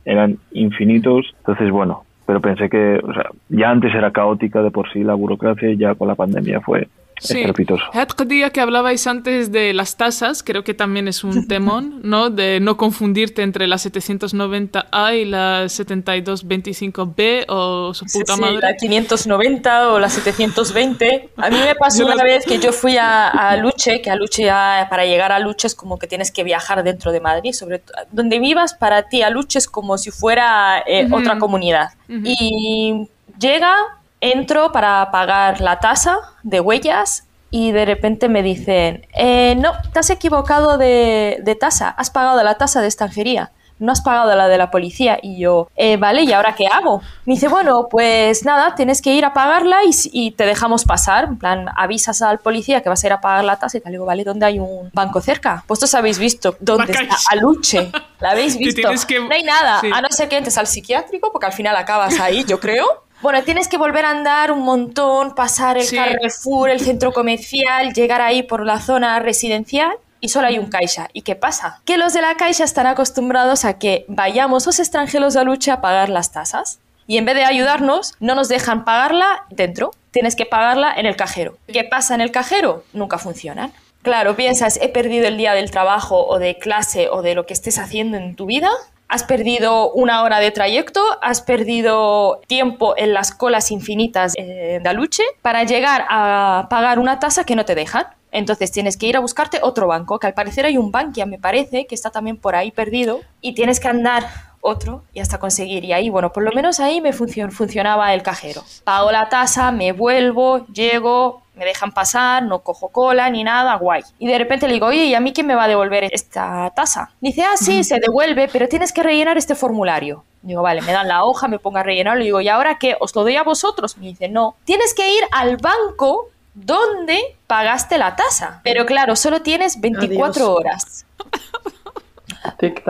eran infinitos. Entonces, bueno, pero pensé que, o sea, ya antes era caótica de por sí la burocracia y ya con la pandemia fue Sí. estrepitoso. Qadiya, que hablabais antes de las tasas, creo que también es un temón, ¿no? De no confundirte entre la 790A y la 7225B o su Sí, puta sí, madre. la 590 o la 720. A mí me pasó una vez que yo fui a, a Luche, que a Luche ya- para llegar a Luche es como que tienes que viajar dentro de Madrid, sobre todo donde vivas para ti a Luche es como si fuera eh, otra comunidad. Y llega, entro para pagar la tasa de huellas y de repente me dicen, eh, no, te has equivocado de, de tasa, has pagado la tasa de extranjería. No has pagado la de la policía. Y yo, "Eh, vale, ¿y ahora qué hago? Me dice, bueno, pues nada, tienes que ir a pagarla y, te dejamos pasar. En plan, avisas al policía que vas a ir a pagar la tasa y tal. Y digo, vale, ¿dónde hay un banco cerca? Vosotros habéis visto dónde La está. Aluche. ¿La habéis visto? que- No hay nada, sí. a no ser que entres al psiquiátrico, porque al final acabas ahí, yo creo. Bueno, tienes que volver a andar un montón, pasar el Sí. Carrefour, el centro comercial, llegar ahí por la zona residencial y solo hay un Caixa. ¿Y qué pasa? Que los de la Caixa están acostumbrados a que vayamos los extranjeros a lucha a pagar las tasas. Y en vez de ayudarnos, no nos dejan pagarla dentro. Tienes que pagarla en el cajero. ¿Qué pasa en el cajero? Nunca funcionan. Claro, piensas, he perdido el día del trabajo o de clase o de lo que estés haciendo en tu vida. Has perdido una hora de trayecto, has perdido tiempo en las colas infinitas eh, de Aluche para llegar a pagar una tasa que no te dejan. Entonces tienes que ir a buscarte otro banco, que al parecer hay un Bankia, me parece, que está también por ahí perdido, y tienes que andar otro y hasta conseguir. Y ahí, bueno, por lo menos ahí me funcion- funcionaba el cajero. Pago la tasa, me vuelvo, llego, me dejan pasar, no cojo cola ni nada, guay. Y de repente le digo, oye, ¿y a mí quién me va a devolver esta tasa? Dice, ah, sí, se devuelve, pero tienes que rellenar este formulario. Digo, vale, me dan la hoja, me pongo a rellenarlo. digo, ¿y ahora qué? ¿Os lo doy a vosotros? Me dice, no. Tienes que ir al banco donde pagaste la tasa. Pero claro, solo tienes 24 Adiós. horas.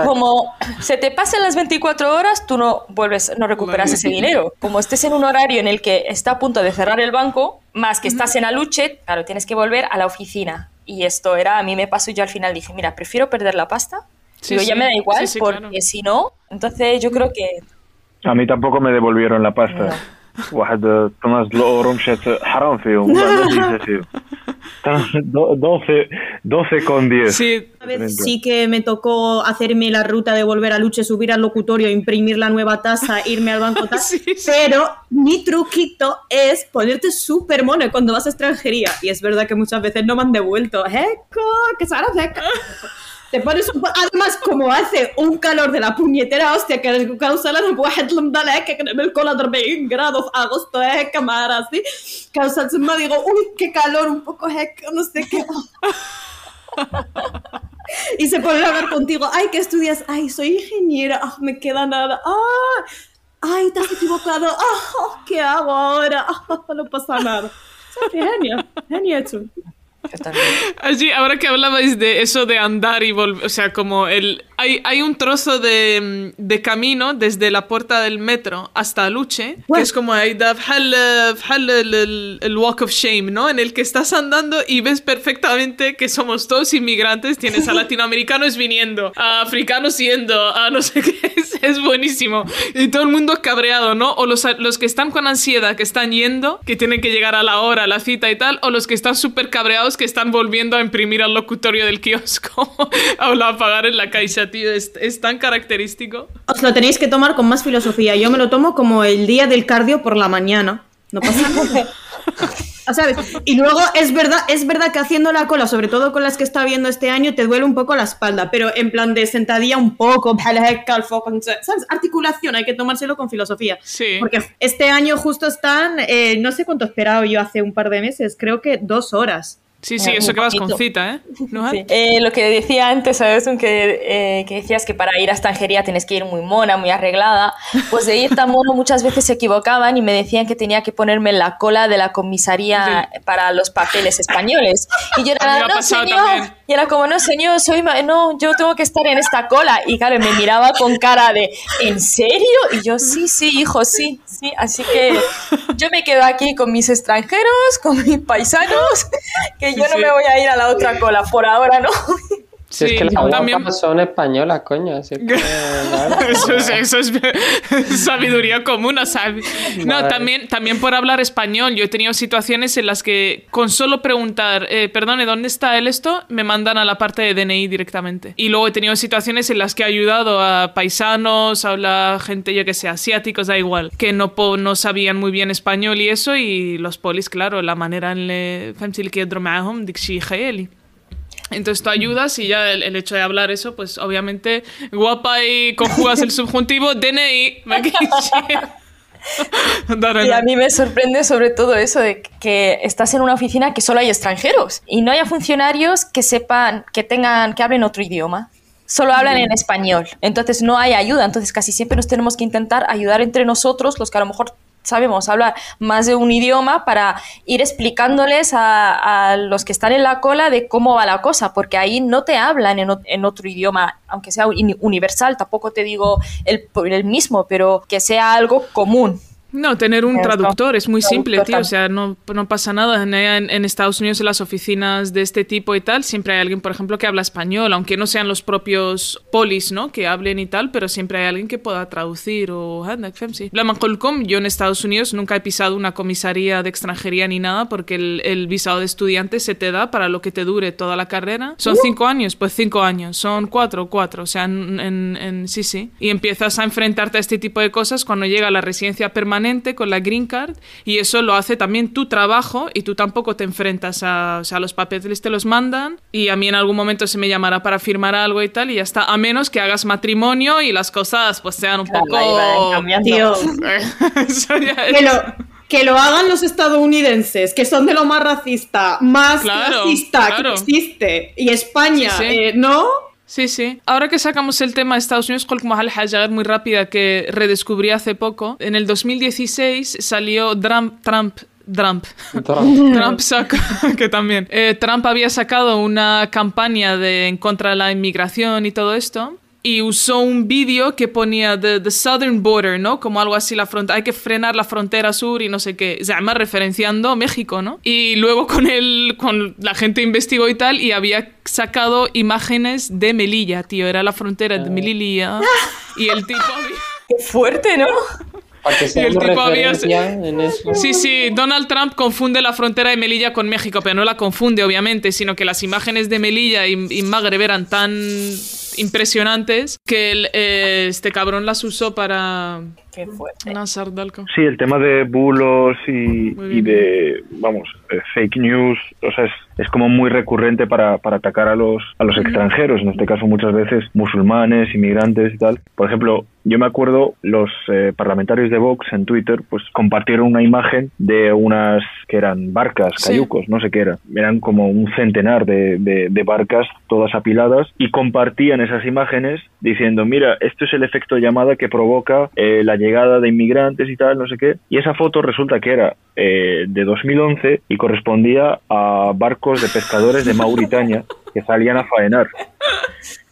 Como se te pasen las 24 horas, tú no vuelves, no recuperas ese dinero. Como estés en un horario en el que está a punto de cerrar el banco, más que estás en Aluche, claro, tienes que volver a la oficina. Y esto era, a mí me pasó y yo al final dije, mira, prefiero perder la pasta. Sí, Digo, sí. ya me da igual, Sí, porque claro. si no, entonces yo creo que A mí tampoco me devolvieron la pasta. واحد تنزل اورو مشات حرام فيهم ما ديجا فيهم 12 12 con 10 Sí, Una vez sí que me tocó hacerme la ruta de volver a Luche, subir al locutorio, imprimir la nueva tasa, irme al banco tal. Sí, sí. Pero mi truquito es ponerte súper mono cuando vas a extranjería. Y es verdad que muchas veces no me han devuelto. ¡Eco! ¡Que se hará seca! Te pones un po- Además, como hace un calor de la puñetera hostia que causa la واحد المضلع que نعمل كل 40 grados agosto هيك cámara así causa encima digo uy qué calor un poco heck no sé qué y se ponen a hablar contigo, ay, ¿qué estudias? Ay, soy ingeniera, ah, me queda nada, ah, ay, te has equivocado, ah, ¿qué hago ahora? Ah, no pasa nada. Sí, Genio, genio tú. Allí, ahora que hablabais de eso de andar y volver, o sea, como el... Hay, hay un trozo de, de camino desde la puerta del metro hasta Aluche, que Bueno. es como ahí el- el walk of shame, ¿no? En el que estás andando y ves perfectamente que somos todos inmigrantes, tienes a latinoamericanos viniendo, a africanos yendo, a no sé qué, es, es buenísimo. Y todo el mundo cabreado, ¿no? O los, los que están con ansiedad, que están yendo, que tienen que llegar a la hora, a la cita y tal, o los que están súper cabreados, que están volviendo a imprimir al locutorio del kiosco o a pagar en la caixa, tío. Es, es tan característico. Os lo tenéis que tomar con más filosofía. Yo me lo tomo como el día del cardio por la mañana. No pasa nada. ¿Sabes? Y luego es verdad, es verdad que haciendo la cola, sobre todo con las que está viendo este año, te duele un poco la espalda, pero en plan de sentadilla un poco, ¿sabes? Articulación, hay que tomárselo con filosofía. Sí. Porque este año justo están, eh, no sé cuánto he esperado yo hace un par de meses, creo que dos horas. Sí, sí, Un eso que vas con cita, ¿eh? ¿No? Sí. Eh, lo que decía antes, ¿sabes? Que, eh, que decías que para ir a extranjería tienes que ir muy mona, muy arreglada. Pues de ir tan mono muchas veces se equivocaban y me decían que tenía que ponerme en la cola de la comisaría para los papeles españoles. Y yo era, no señor. también. Y era como, no señor, soy ma- no, yo tengo que estar en esta cola. Y claro, me miraba con cara de, ¿en serio? Y yo, sí, sí, hijo, sí, sí. Así que yo me quedo aquí con mis extranjeros, con mis paisanos, que yo Sí, no sí. me voy a ir a la otra cola, por ahora no. Si sí, es que las guapas también... son españolas, coño. Que... eso, es, pues. eso, es, sabiduría común, ¿sabes? No, también, también por hablar español. Yo he tenido situaciones en las que con solo preguntar, eh, perdone, ¿dónde está él esto? Me mandan a la parte de DNI directamente. Y luego he tenido situaciones en las que he ayudado a paisanos, a la gente, yo que sé, asiáticos, da igual, que no, po no sabían muy bien español y eso. Y los polis, claro, la manera en la que... Entonces tú ayudas y ya el, el hecho de hablar eso, pues obviamente guapa y conjugas el subjuntivo DNI. Y a mí me sorprende sobre todo eso de que estás en una oficina que solo hay extranjeros y no haya funcionarios que sepan, que tengan, que hablen otro idioma. Solo hablan en español. Entonces no hay ayuda. Entonces casi siempre nos tenemos que intentar ayudar entre nosotros, los que a lo mejor sabemos hablar más de un idioma, para ir explicándoles a, los que están en la cola de cómo va la cosa, porque ahí no te hablan en, en otro idioma, aunque sea uni- universal, tampoco te digo el, el mismo, pero que sea algo común. No, tener un traductor es muy simple, tío. O sea, no, no pasa nada. En, en- Estados Unidos, en las oficinas de este tipo y tal, siempre hay alguien, por ejemplo, que habla español, aunque no sean los propios polis, ¿no? Que hablen y tal, pero siempre hay alguien que pueda traducir o... Mancolcom, yo en Estados Unidos nunca he pisado una comisaría de extranjería ni nada porque el, el visado de estudiante se te da para lo que te dure toda la carrera. Son cinco años, pues cinco años. Son cuatro, cuatro. O sea, en, en- en- sí, sí. Y empiezas a enfrentarte a este tipo de cosas cuando llega la residencia permanente con la green card y eso lo hace también tu trabajo y tú tampoco te enfrentas a... O sea, los papeles te los mandan y a mí en algún momento se me llamará para firmar algo y tal y ya está. A menos que hagas matrimonio y las cosas pues sean un Claro, poco... van cambiando. Tío, Eso ya que es- lo, que lo hagan los estadounidenses, que son de lo más racista, más Claro, claro. que existe, y España, Sí, sí. eh, ¿no? Sí, sí. Ahora que sacamos el tema de Estados Unidos, Hajar, muy rápida, que redescubrí hace poco. En el 2016 salió Trump, Trump, Trump. Trump sacó, que también. Eh, Trump había sacado una campaña de, en contra de la inmigración y todo esto. Y usó un vídeo que ponía the, the Southern Border, ¿no? Como algo así, la frontera, hay que frenar la frontera sur y no sé qué. O sea, además referenciando México, ¿no? Y luego con el, con la gente investigó y tal, y había sacado imágenes de Melilla, tío. Era la frontera de Melilla. Y el tipo había... Qué fuerte, ¿no? Y el tipo había-. Sí, sí, Donald Trump confunde la frontera de Melilla con México, pero no la confunde, obviamente, sino que las imágenes de Melilla y, y Magreb eran tan impresionantes que el- eh, este cabrón las usó para Qué fuerte. Nasar Dalco. Sí, el tema de bulos y, y de, vamos, eh, fake news, o sea, es, es como muy recurrente para, para atacar a los, a los extranjeros, en este caso muchas veces musulmanes, inmigrantes y tal. Por ejemplo, yo me acuerdo, los eh, parlamentarios de Vox en Twitter, pues compartieron una imagen de unas que eran barcas, Sí. cayucos, no sé qué era. Eran como un centenar de, de- de barcas todas apiladas y compartían esas imágenes diciendo, mira, esto es el efecto llamada que provoca eh, la llegada de inmigrantes y tal, no sé qué. Y esa foto resulta que era eh, de 2011 y correspondía a barcos de pescadores de Mauritania que salían a faenar.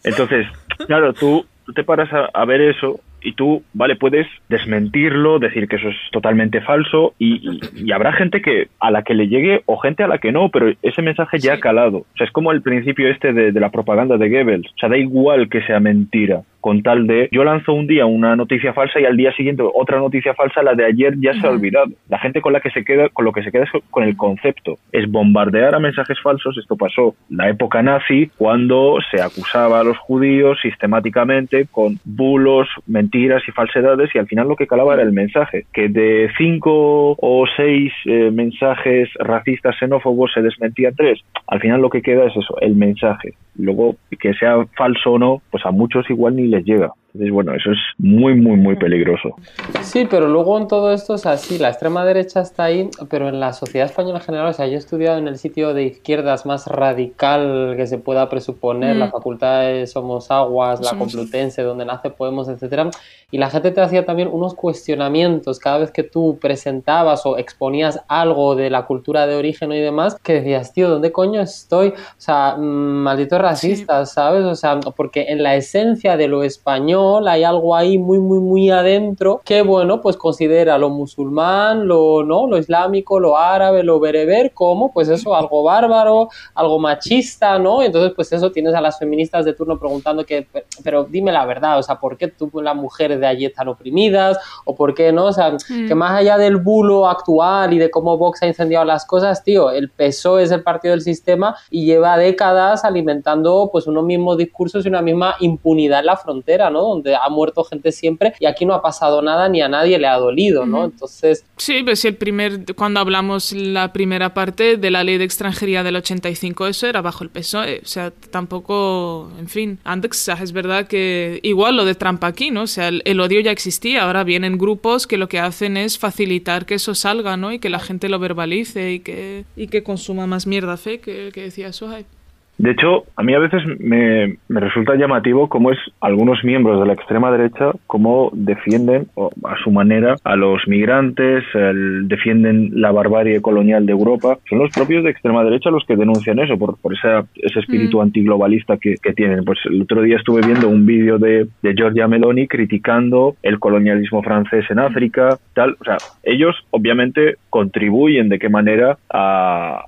Entonces, claro, tú, tú te paras a, a ver eso y tú, vale, puedes desmentirlo, decir que eso es totalmente falso y, y- y habrá gente que a la que le llegue o gente a la que no, pero ese mensaje ya ha calado. O sea, es como el principio este de, de la propaganda de Goebbels. O sea, da igual que sea mentira, con tal de yo lanzo un día una noticia falsa y al día siguiente otra noticia falsa, la de ayer ya se ha olvidado. La gente con la que se queda, con lo que se queda es con el concepto. Es bombardear a mensajes falsos. Esto pasó en la época nazi cuando se acusaba a los judíos sistemáticamente con bulos, mentiras y falsedades y al final lo que calaba era el mensaje. Que de cinco o seis eh, mensajes racistas xenófobos se desmentía tres. Al final lo que queda es eso, el mensaje. Luego, que sea falso o no, pues a muchos igual ni les llega. Entonces, bueno, eso es muy, muy, muy peligroso. Sí, pero luego en todo esto, o sea, sí, la extrema derecha está ahí, pero en la sociedad española en general, o sea, yo he estudiado en el sitio de izquierdas más radical que se pueda presuponer, Mm. la facultad de Somos Aguas, la Somos- Complutense, donde nace Podemos, etcétera, y la gente te hacía también unos cuestionamientos cada vez que tú presentabas o exponías algo de la cultura de origen y demás, que decías, tío, ¿dónde coño estoy? O sea, mm, malditos racistas, ¿sabes? O sea, porque en la esencia de lo español hay algo ahí muy, muy, muy adentro que, bueno, pues considera lo musulmán, lo, ¿no? lo islámico, lo árabe, lo bereber como, pues eso, algo bárbaro, algo machista, ¿no? Entonces, pues eso, tienes a las feministas de turno preguntando que, "Pero- pero dime la verdad, o sea, ¿por qué tú, las mujeres de allí están oprimidas? ¿O por qué no? O sea, Mm. que más allá del bulo actual y de cómo Vox ha incendiado las cosas, tío, el PSOE es el partido del sistema y lleva décadas alimentando pues unos mismos discursos y una misma impunidad en la frontera, ¿no? Donde ha muerto gente siempre y aquí no ha pasado nada ni a nadie le ha dolido, ¿no? Entonces, Sí, pues el primer, cuando hablamos la primera parte de la ley de extranjería del 85, eso era bajo el PSOE. O sea, tampoco, en fin, antes es verdad que igual lo de Trump aquí, ¿no? O sea, el, el odio ya existía. Ahora vienen grupos que lo que hacen es facilitar que eso salga, ¿no? Y que la gente lo verbalice y que, y que consuma más mierda fe, que, que decía Sohai. De hecho, a mí a veces me, resulta llamativo cómo es algunos miembros de la extrema derecha, cómo defienden a su manera a los migrantes, defienden la barbarie colonial de Europa. Son los propios de extrema derecha los que denuncian eso, por, por ese espíritu mm. antiglobalista que, tienen. Pues el otro día estuve viendo un vídeo de, de Giorgia Meloni criticando el colonialismo francés en África, tal. O sea, ellos obviamente contribuyen de qué manera a,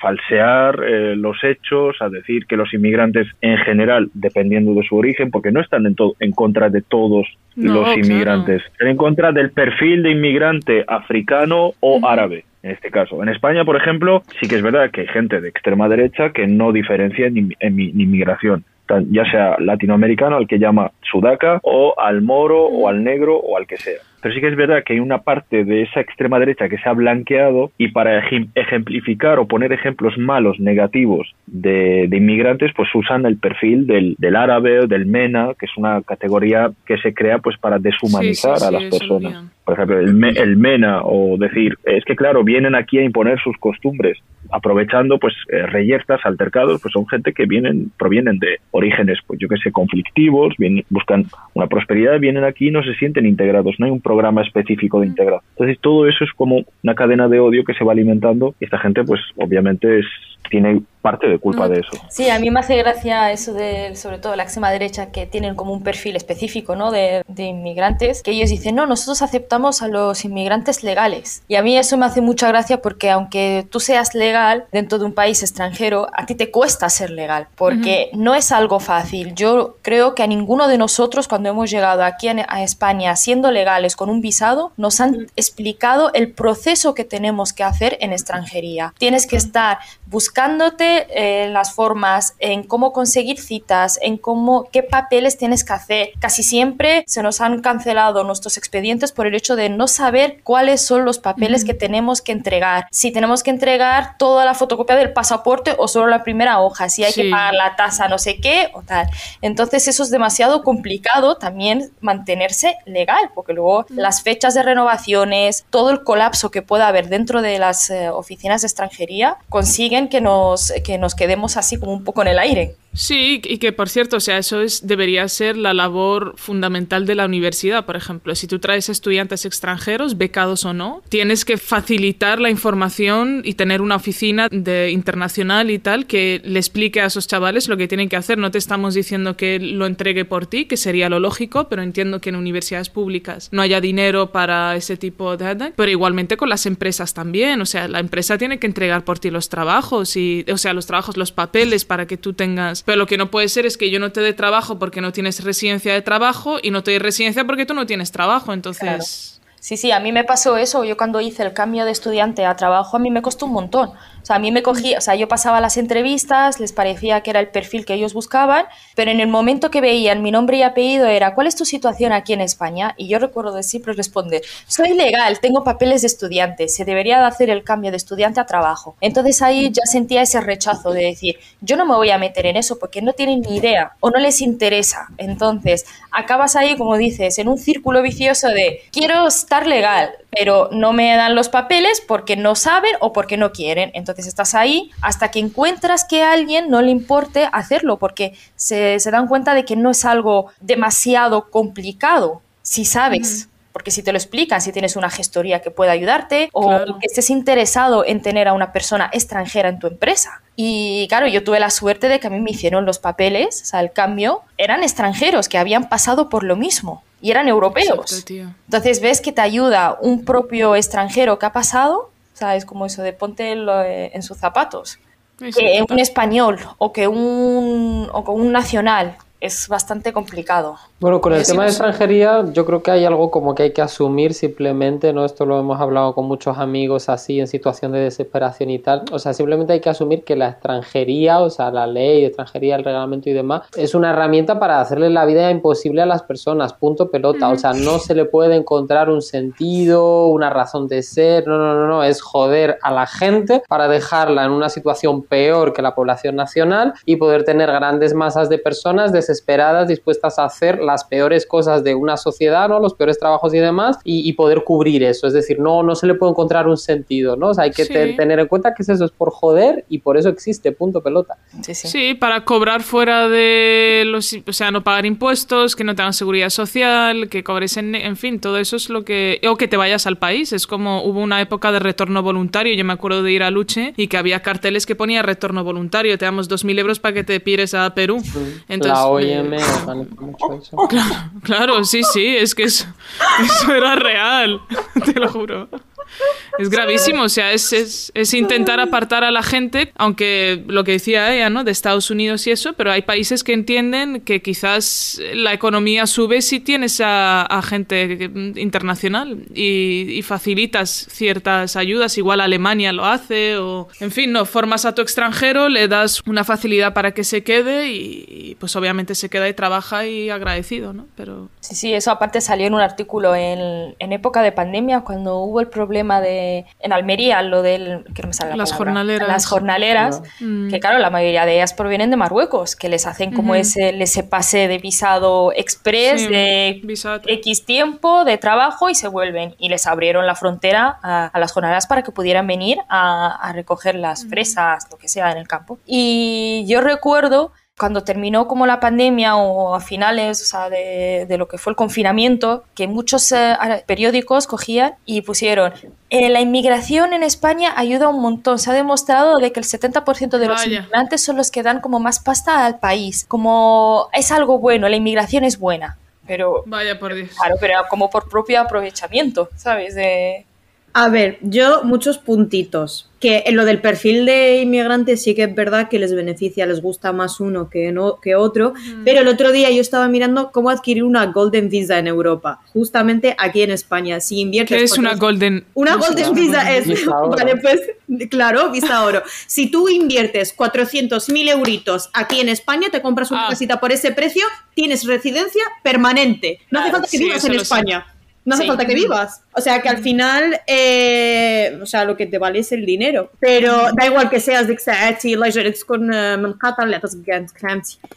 falsear eh, los hechos, a decir que los inmigrantes en general, dependiendo de su origen, porque no están en, en contra de todos los inmigrantes, están en contra del perfil de inmigrante africano o árabe en este caso. En España, por ejemplo, sí que es verdad que hay gente de extrema derecha que no diferencia en, inmigración ya sea latinoamericano, al que llama sudaca, o al moro, o al negro, o al que sea. Pero sí que es verdad que hay una parte de esa extrema derecha que se ha blanqueado y para ejemplificar o poner ejemplos malos, negativos de, inmigrantes, pues usan el perfil del, árabe o del MENA, que es una categoría que se crea pues para deshumanizar a las personas. Por ejemplo, el, el, MENA o decir, es que claro, vienen aquí a imponer sus costumbres, aprovechando pues eh, reyertas, altercados, pues son gente que vienen, provienen de orígenes, pues yo que sé, conflictivos, vienen, buscan una prosperidad, vienen aquí y no se sienten integrados, no hay un programa específico de integración. Entonces todo eso es como una cadena de odio que se va alimentando y esta gente pues obviamente es, tiene parte de culpa de eso. Sí, a mí me hace gracia eso de, sobre todo la extrema derecha, que tienen como un perfil específico, ¿no? De, de, inmigrantes, que ellos dicen, no, nosotros aceptamos a los inmigrantes legales. Y a mí eso me hace mucha gracia porque aunque tú seas legal dentro de un país extranjero, a ti te cuesta ser legal, porque no es algo fácil. Yo creo que a ninguno de nosotros, cuando hemos llegado aquí a España siendo legales con un visado, nos han explicado el proceso que tenemos que hacer en extranjería. Tienes que estar buscándote en las formas, en cómo conseguir citas, en cómo, qué papeles tienes que hacer. Casi siempre se nos han cancelado nuestros expedientes por el hecho de no saber cuáles son los papeles que tenemos que entregar. Si tenemos que entregar toda la fotocopia del pasaporte o solo la primera hoja, si hay que pagar la tasa no sé qué o tal. Entonces eso es demasiado complicado también mantenerse legal, porque luego las fechas de renovaciones, todo el colapso que pueda haber dentro de las eh, oficinas de extranjería consiguen que nos, que nos quedemos así como un poco en el aire. Sí, y que por cierto, o sea, eso es, debería ser la labor fundamental de la universidad, por ejemplo. Si tú traes estudiantes extranjeros, becados o no, tienes que facilitar la información y tener una oficina de internacional y tal que le explique a esos chavales lo que tienen que hacer. No te estamos diciendo que lo entregue por ti, que sería lo lógico, pero entiendo que en universidades públicas no haya dinero para ese tipo de... Pero igualmente con las empresas también, o sea, la empresa tiene que entregar por ti los trabajos y, o sea, los trabajos, los papeles para que tú tengas pero lo que no puede ser es que yo no te dé trabajo porque no tienes residencia de trabajo y no te dé residencia porque tú no tienes trabajo. Entonces. Sí, sí, a mí me pasó eso. Yo cuando hice el cambio de estudiante a trabajo, a mí me costó un montón. Sea, a mí me cogía, o sea, yo pasaba las entrevistas, les parecía que era el perfil que ellos buscaban, pero en el momento que veían mi nombre y apellido era, ¿cuál es tu situación aquí en España? Y yo recuerdo de siempre responder, soy legal, tengo papeles de estudiante, se debería de hacer el cambio de estudiante a trabajo. Entonces ahí ya sentía ese rechazo de decir, yo no me voy a meter en eso porque no tienen ni idea o no les interesa. Entonces, acabas ahí, como dices, en un círculo vicioso de, quiero estar legal, pero no me dan los papeles porque no saben o porque no quieren. Entonces estás ahí hasta que encuentras que a alguien no le importe hacerlo porque se, dan cuenta de que no es algo demasiado complicado si sabes. Porque si te lo explican, si tienes una gestoría que pueda ayudarte o que estés interesado en tener a una persona extranjera en tu empresa. Y claro, yo tuve la suerte de que a mí me hicieron los papeles, o sea, el cambio, eran extranjeros que habían pasado por lo mismo y eran europeos. Entonces ves que te ayuda un propio extranjero que ha pasado, ¿sabes? Como eso de ponte eh, en sus zapatos. Que un español o que un, o que un nacional es bastante complicado. Bueno, con el tema de extranjería, yo creo que hay algo como que hay que asumir simplemente, ¿no? Esto lo hemos hablado con muchos amigos así en situación de desesperación y tal. O sea, simplemente hay que asumir que la extranjería, o sea, la ley de extranjería, el reglamento y demás, es una herramienta para hacerle la vida imposible a las personas, punto pelota. O sea, no se le puede encontrar un sentido, una razón de ser, no, no, no, no, es joder a la gente para dejarla en una situación peor que la población nacional y poder tener grandes masas de personas desesperadas dispuestas a hacer las peores cosas de una sociedad, ¿no? Los peores trabajos y demás, y, poder cubrir eso. Es decir, no, no se le puede encontrar un sentido, ¿no? O sea, hay que tener en cuenta que eso es por joder y por eso existe, punto pelota. Sí, sí. para cobrar fuera de los, o sea, no pagar impuestos, que no tengan seguridad social, que cobres en, en fin, todo eso es lo que, o que te vayas al país. Es como hubo una época de retorno voluntario, yo me acuerdo de ir a Luche y que había carteles que ponía retorno voluntario, te damos 2.000 euros para que te pires a Perú. Entonces, la OIM mucho eso. Claro, sí, sí, es que eso, eso era real, te lo juro. Es gravísimo, o sea, es, es, intentar apartar a la gente, aunque lo que decía ella, ¿no? De Estados Unidos y eso, pero hay países que entienden que quizás la economía sube si tienes a, gente internacional y, facilitas ciertas ayudas, igual Alemania lo hace, o en fin, no, formas a tu extranjero, le das una facilidad para que se quede y, pues obviamente se queda y trabaja y agradecido, ¿no? Pero... Sí, sí, eso aparte salió en un artículo en, en época de pandemia, cuando hubo el problema de en Almería, lo del, que no me sale las jornaleras, las jornaleras, mm. que claro, la mayoría de ellas provienen de Marruecos, que les hacen como ese, ese pase de visado express de X tiempo de trabajo y se vuelven y les abrieron la frontera a, las jornaleras para que pudieran venir a, recoger las fresas, lo que sea en el campo. Y yo recuerdo cuando terminó como la pandemia o a finales o sea, de, de, lo que fue el confinamiento, que muchos eh, periódicos cogían y pusieron eh, la inmigración en España ayuda un montón. Se ha demostrado de que el 70% de los inmigrantes son los que dan como más pasta al país. Como es algo bueno, la inmigración es buena. Pero, Vaya por Dios. Claro, pero como por propio aprovechamiento, ¿sabes? De, a ver, yo muchos puntitos. Que en lo del perfil de inmigrantes sí que es verdad que les beneficia, les gusta más uno que, no, que otro. Pero el otro día yo estaba mirando cómo adquirir una Golden Visa en Europa, justamente aquí en España. Si inviertes. ¿Qué es una Golden? Una Golden Visa es. vale, pues claro, Visa Oro. Si tú inviertes 400.000 euritos aquí en España, te compras una ah. casita por ese precio, tienes residencia permanente. No hace falta que vivas en España. No hace falta que vivas. O sea que al final, eh, o sea, lo que te vale es el dinero. Pero da igual que seas de Xaati, con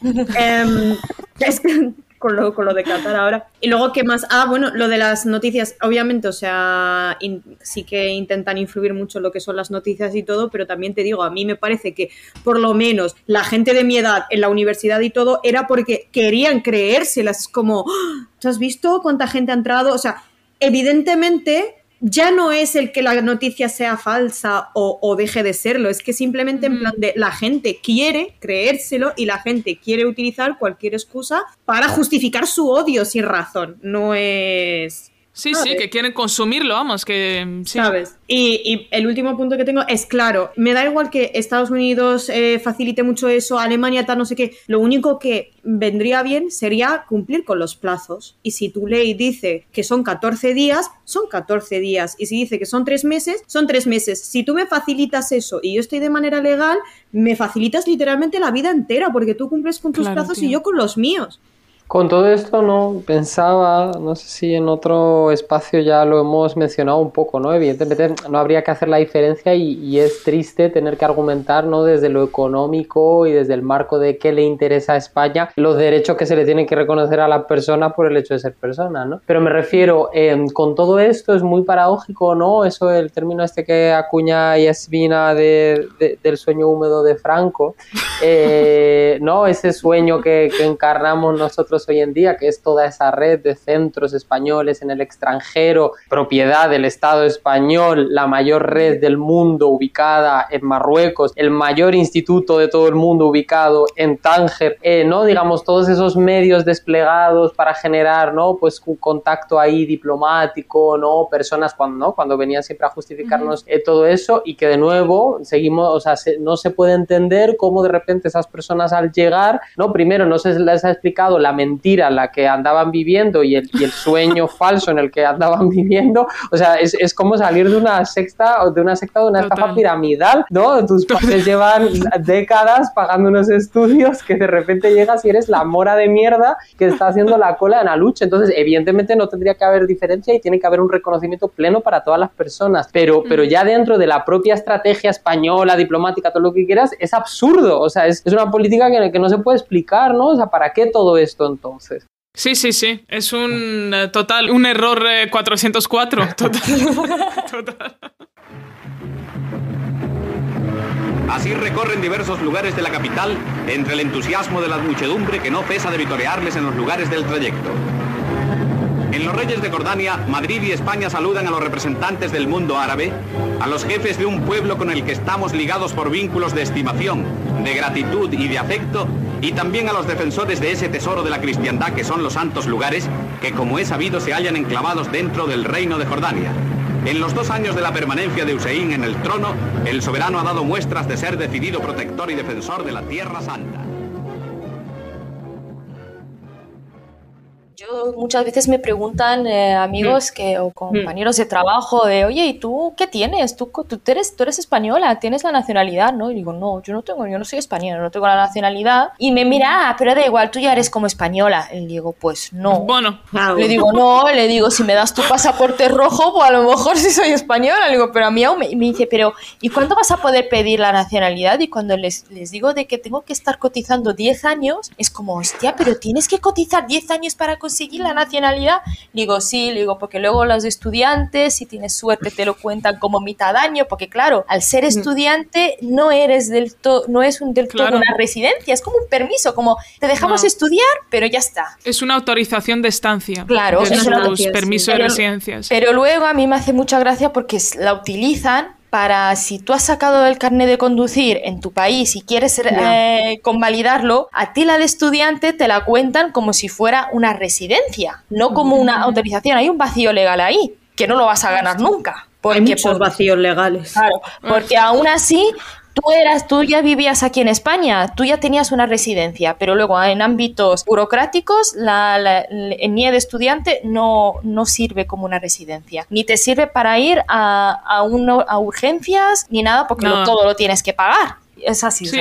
es que con lo, con lo de Qatar ahora. Y luego, ¿qué más? Ah, bueno, lo de las noticias, obviamente, o sea, sí que intentan influir mucho en lo que son las noticias y todo, pero también te digo, a mí me parece que por lo menos la gente de mi edad en la universidad y todo era porque querían creérselas, como, ¡Ah! ¿tú has visto cuánta gente ha entrado? O sea, evidentemente ya no es el que la noticia sea falsa o, deje de serlo, es que simplemente en plan de la gente quiere creérselo y la gente quiere utilizar cualquier excusa para justificar su odio sin razón. No es Sí, sí, que quieren consumirlo, vamos, que... ¿Sabes? Y, el último punto que tengo es, claro, me da igual que Estados Unidos eh, facilite mucho eso, Alemania tal, no sé qué, lo único que vendría bien sería cumplir con los plazos. Y si tu ley dice que son 14 días, son 14 días. Y si dice que son 3 meses, son 3 meses. Si tú me facilitas eso y yo estoy de manera legal, me facilitas literalmente la vida entera, porque tú cumples con tus plazos y yo con los míos. Con todo esto, no pensaba, no sé si en otro espacio ya lo hemos mencionado un poco, ¿no? Evidentemente no habría que hacer la diferencia y, es triste tener que argumentar, ¿no? Desde lo económico y desde el marco de qué le interesa a España los derechos que se le tienen que reconocer a la persona por el hecho de ser persona, ¿no? Pero me refiero, em, con todo esto es muy paradójico, ¿no? Eso, el término este que acuña Yasmina de, del sueño húmedo de Franco, eh, ¿no? Ese sueño que encarnamos nosotros hoy en día, que es toda esa red de centros españoles en el extranjero, propiedad del Estado español, la mayor red del mundo ubicada en Marruecos, el mayor instituto de todo el mundo ubicado en Tánger, eh, ¿no? Digamos, todos esos medios desplegados para generar, ¿no? Pues un contacto ahí diplomático, ¿no? Personas cuando, ¿no? Cuando venían siempre a justificarnos eh, todo eso y que de nuevo seguimos, o sea, no se puede entender cómo de repente esas personas al llegar, ¿no? Primero no se les ha explicado la mentira la que andaban viviendo y el, y el sueño falso en el que andaban viviendo, o sea, es, es como salir de una secta, de una secta de una estafa piramidal, ¿no? Tus padres llevan décadas pagando unos estudios que de repente llegas y eres la mora de mierda que está haciendo la cola en la lucha. Entonces, evidentemente no tendría que haber diferencia y tiene que haber un reconocimiento pleno para todas las personas, pero, pero ya dentro de la propia estrategia española, diplomática, todo lo que quieras, es absurdo, o sea, es, es una política que, que no se puede explicar, ¿no? O sea, ¿para qué todo esto entonces. Sí, sí, sí. Es un eh, total, un error 404. Total. total. Así recorren diversos lugares de la capital entre el entusiasmo de la muchedumbre que no cesa de vitorearles en los lugares del trayecto. En los Reyes de Jordania, Madrid y España saludan a los representantes del mundo árabe, a los jefes de un pueblo con el que estamos ligados por vínculos de estimación, de gratitud y de afecto, y también a los defensores de ese tesoro de la cristiandad que son los santos lugares, que como he sabido se hallan enclavados dentro del reino de Jordania. En los dos años de la permanencia de Hussein en el trono, el soberano ha dado muestras de ser decidido protector y defensor de la Tierra Santa. Muchas veces me preguntan eh, amigos mm. que, o compañeros de trabajo de, oye, ¿y tú qué tienes? ¿Tú, tú, eres, tú eres española, tienes la nacionalidad, ¿no? Y digo, no, yo no tengo, yo no soy española, no tengo la nacionalidad. Y me mira, ah, pero da igual, tú ya eres como española. Y digo, pues no. Bueno. Le digo, no, le digo, si me das tu pasaporte rojo, pues a lo mejor sí soy española. Le digo, pero a mí aún me, me dice, pero ¿y cuándo vas a poder pedir la nacionalidad? Y cuando les, les digo de que tengo que estar cotizando 10 años, es como, hostia, pero tienes que cotizar 10 años para conseguir la nacionalidad? Digo, sí, digo, porque luego los estudiantes, si tienes suerte, te lo cuentan como mitad año, porque claro, al ser estudiante no eres del todo, no es un del todo una residencia, es como un permiso, como te dejamos estudiar, pero ya está. Es una autorización de estancia. Claro, es un permiso de residencias. Pero luego a mí me hace mucha gracia porque la utilizan para si tú has sacado el carnet de conducir en tu país y quieres eh, convalidarlo, a ti la de estudiante te la cuentan como si fuera una residencia, no como una autorización. Hay un vacío legal ahí que no lo vas a ganar nunca. Porque, Hay muchos vacíos legales. Claro, porque aún así tú eras, tú ya vivías aquí en España, tú ya tenías una residencia, pero luego en ámbitos burocráticos la, el NIE de estudiante no, no sirve como una residencia, ni te sirve para ir a, a, a urgencias ni nada porque todo lo tienes que pagar es así. Sí,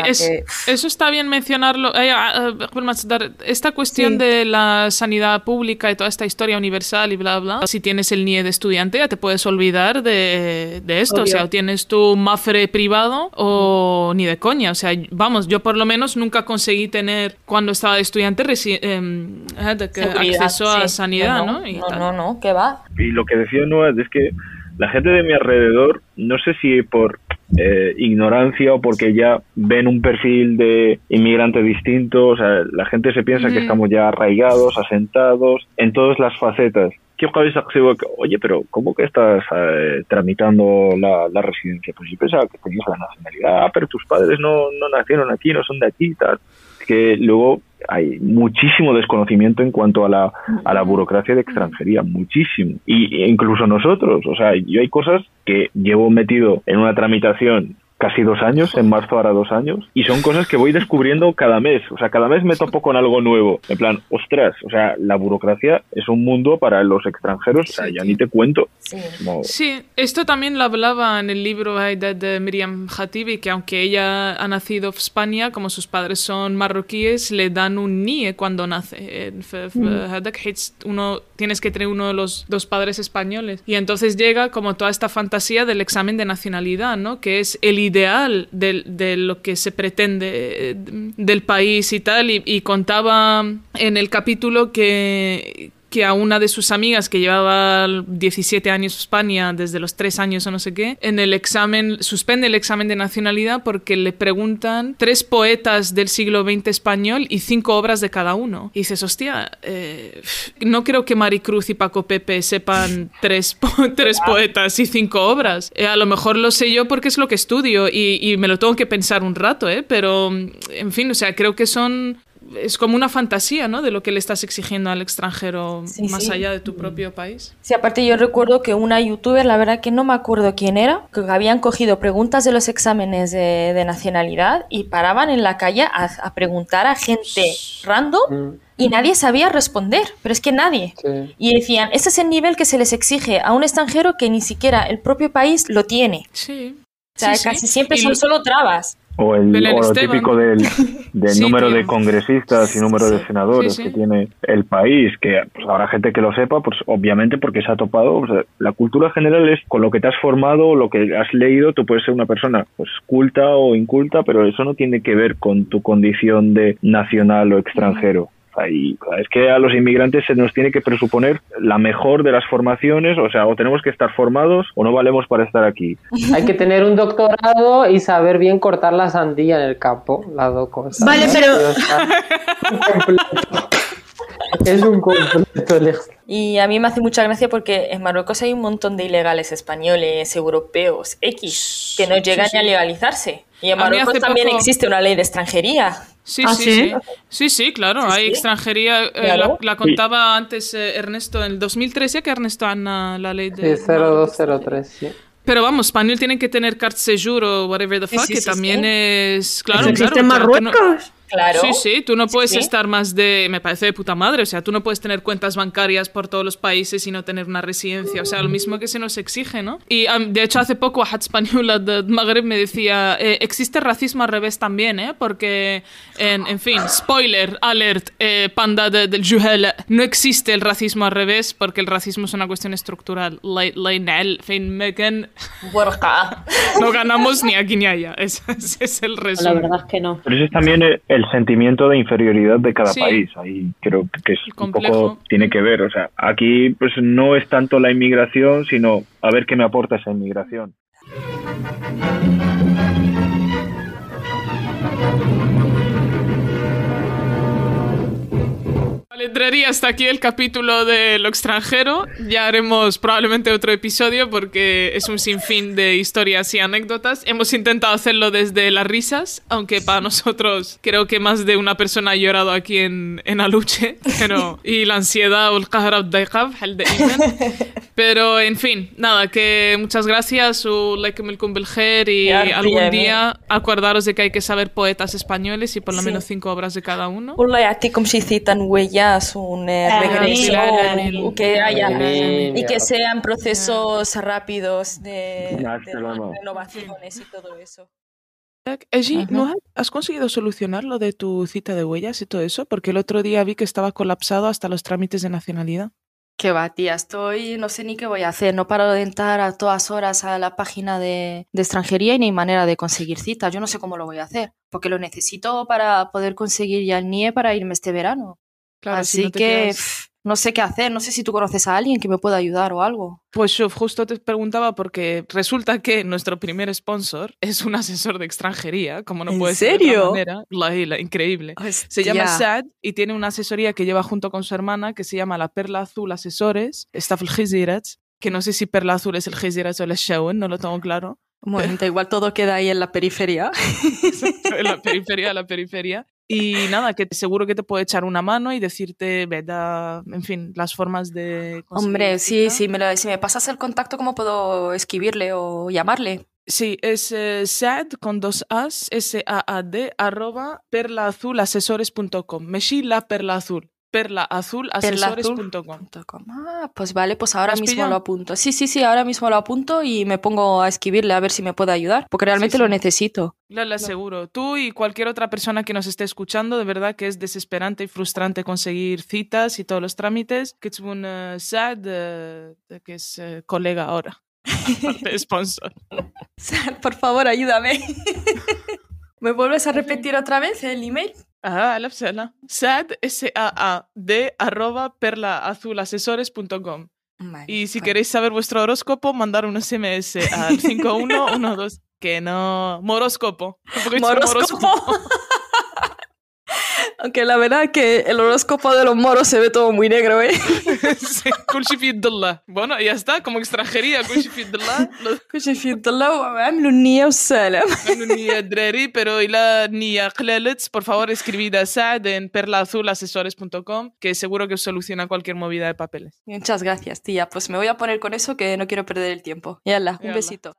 eso está bien mencionarlo. Eh, ah, ah, esta cuestión de la sanidad pública y toda esta historia universal y bla, bla, si tienes el NIE de estudiante ya te puedes olvidar de, esto. O sea, o tienes tu mafre privado o ni de coña. O sea, vamos, yo por lo menos nunca conseguí tener cuando estaba de estudiante em, eh, acceso a sanidad, ¿no? No, no, no, ¿qué va? Y lo que decía Noah es que la gente de mi alrededor, no sé si por eh, ignorancia o porque ya ven un perfil de inmigrante distinto, o sea, la gente se piensa que estamos ya arraigados, asentados en todas las facetas. Oye, pero ¿cómo que estás eh, tramitando la, residencia? Pues yo pensaba que tenías la nacionalidad, pero tus padres no, no nacieron aquí, no son de aquí y tal. Que luego hay muchísimo desconocimiento en cuanto a la, a la burocracia de extranjería, muchísimo. Y incluso nosotros, o sea, yo hay cosas que llevo metido en una tramitación casi dos años, en marzo ahora dos años, y son cosas que voy descubriendo cada mes, o sea, cada mes me topo con algo nuevo, en plan, ostras, o sea, la burocracia es un mundo para los extranjeros, o sea, ya ni te cuento. Sí. esto también lo hablaba en el libro de, Miriam Hatibi, que aunque ella ha nacido en España, como sus padres son marroquíes, le dan un NIE cuando nace. Mm. Uno, tienes que tener uno de los dos padres españoles. Y entonces llega como toda esta fantasía del examen de nacionalidad, ¿no? Que es el ideal de, lo que se pretende eh, del país y tal, y contaba en el capítulo que, que a una de sus amigas que llevaba 17 años en España, desde los 3 años o no sé qué, en el examen, suspende el examen de nacionalidad porque le preguntan tres poetas del siglo XX español y cinco obras de cada uno. Y dices, hostia, eh, no creo que Maricruz y Paco Pepe sepan tres, tres poetas y cinco obras. Eh, a lo mejor lo sé yo porque es lo que estudio y, y me lo tengo que pensar un rato, ¿eh? pero en fin, o sea, creo que son es como una fantasía, ¿no? De lo que le estás exigiendo al extranjero más allá de tu propio país. Sí, aparte yo recuerdo que una youtuber, la verdad que no me acuerdo quién era, que habían cogido preguntas de los exámenes de, nacionalidad y paraban en la calle a, preguntar a gente random. Mm. Y nadie sabía responder, pero es que nadie. Y decían, ese es el nivel que se les exige a un extranjero que ni siquiera el propio país lo tiene. Sí. O sea, casi siempre son solo trabas. O el lo típico del, número de congresistas y número de senadores que tiene el país, que pues, habrá gente que lo sepa, pues obviamente porque se ha topado. la cultura general es con lo que te has formado, lo que has leído, tú puedes ser una persona pues culta o inculta, pero eso no tiene que ver con tu condición de nacional o extranjero Ahí, es que a los inmigrantes se nos tiene que presuponer la mejor de las formaciones, o sea, o tenemos que estar formados o no valemos para estar aquí. Hay que tener un doctorado y saber bien cortar la sandía en el campo, las dos cosas. Vale, ¿no? pero- Es un completo Y a mí me hace mucha gracia porque en Marruecos hay un montón de ilegales españoles, europeos, X, que no llegan sí, ni a sí. legalizarse. Y en Marruecos también poco- existe una ley de extranjería. Sí, ¿Ah, sí, sí? sí. Sí, sí, claro. hay sí. extranjería. eh, Claro. la, la contaba antes eh, Ernesto en el 2013 que Ernesto Ana la ley de. Sí, 0203, sí. Pero vamos, español tienen que tener carte séjour o whatever the Sí, fuck, sí, que sí, también sí. es. Claro, ¿Eso existe claro, en claro, tú no- Marruecos? Claro. Sí, sí, tú no puedes sí. estar más de, me parece de puta madre, o sea, tú no puedes tener cuentas bancarias por todos los países y no tener una residencia, o sea, lo mismo que se nos exige, ¿no? Y am, de hecho hace poco Wahat Española de Magreb me decía, eh, existe racismo al revés también, ¿eh? Porque, en, en fin, spoiler, alert, eh, panda de- del Juhel, no existe el racismo al revés porque el racismo es una cuestión estructural. La- la. No ganamos ni aquí ni allá, ese, ese es el La resumen. verdad es que no. Pero ese es también el, el sentimiento de inferioridad de cada Sí. país. Ahí creo que es un poco tiene que ver. O sea, aquí pues no es tanto la inmigración, sino a ver qué me aporta esa inmigración. Vale, Dreri, hasta aquí el capítulo de lo extranjero. Ya haremos probablemente otro episodio porque es un sinfín de historias y anécdotas. Hemos intentado hacerlo desde las risas, aunque para nosotros creo que más de una persona ha llorado aquí en, en Aluche. Pero, y la ansiedad o el qahra والضيقة بحال دائما. Pero, en fin, nada, que muchas gracias. الله يكملكم بالخير y Ya, algún bien, día acordaros de que hay que saber poetas españoles y por lo Sí. menos cinco obras de cada uno. والله يعطيكم شي citan un eh, regreso, o que haya y que sean procesos rápidos de, de renovaciones y todo eso. Ajá. ¿no has conseguido solucionar lo de tu cita de huellas y todo eso? Porque el otro día vi que estaba colapsado hasta los trámites de nacionalidad. Qué va, tía, estoy, no sé ni qué voy a hacer, no paro de entrar a todas horas a la página de, de extranjería y ni hay manera de conseguir citas, yo no sé cómo lo voy a hacer, porque lo necesito para poder conseguir ya el NIE para irme este verano. Claro, si Así no que quedas- no sé qué hacer, no sé si tú conoces a alguien que me pueda ayudar o algo. Pues yo justo te preguntaba porque resulta que nuestro primer sponsor es un asesor de extranjería, como no ¿En puede ser de serio? otra manera. La, la- increíble. Se llama Sad y tiene una asesoría que lleva junto con su hermana que se llama La Perla Azul Asesores, que no sé si Perla Azul es el Gizirat o el Shawen, no lo tengo claro. Bueno, igual todo queda ahí en la periferia. en la periferia, la periferia. Y nada, que seguro que te puede echar una mano y decirte, veda, en fin, las formas de... Hombre, sí, sí, me lo- si me pasas el contacto, ¿cómo puedo escribirle o llamarle? Sí, es eh, sad con dos as, S-A-A-D, arroba perlaazul.asesores.com. Meshi la perla azul. Perlaazul.asesores.com. .com. Ah, pues vale, pues ahora ¿Has mismo pillado? lo apunto. Sí, sí, sí, ahora mismo lo apunto y me pongo a escribirle a ver si me puede ayudar, porque realmente sí. lo necesito. La, la aseguro. Tú y cualquier otra persona que nos esté escuchando, de verdad que es desesperante y frustrante conseguir citas y todos los trámites. Que es un eh, sad, eh, que es eh, colega ahora. Aparte sponsor. Por favor, ayúdame. ¿Me vuelves a repetir otra vez el email? Ah, la psela. Sad, S-A-A-D, arroba perlaazul.asesores.com. Vale, Y si queréis saber vuestro horóscopo, mandar un SMS al 5112. Que no. Moróscopo. De Moróscopo. Aunque la verdad que el horóscopo de los moros se ve todo muy negro, ¿eh? Sí, كل شيء في يد الله. Bueno, ya está, como extranjería, كل شيء في يد الله. Lo- كل في يد الله وعملوا النية والسلام Tengo niña دراري, pero إلى niña قلالت, por favor escribid a Saad en perlaazul.asesores.com que seguro que os soluciona cualquier movida de papeles. Muchas gracias, tía. Pues me voy a poner con eso que no quiero perder el tiempo. Yala, un Yala. besito.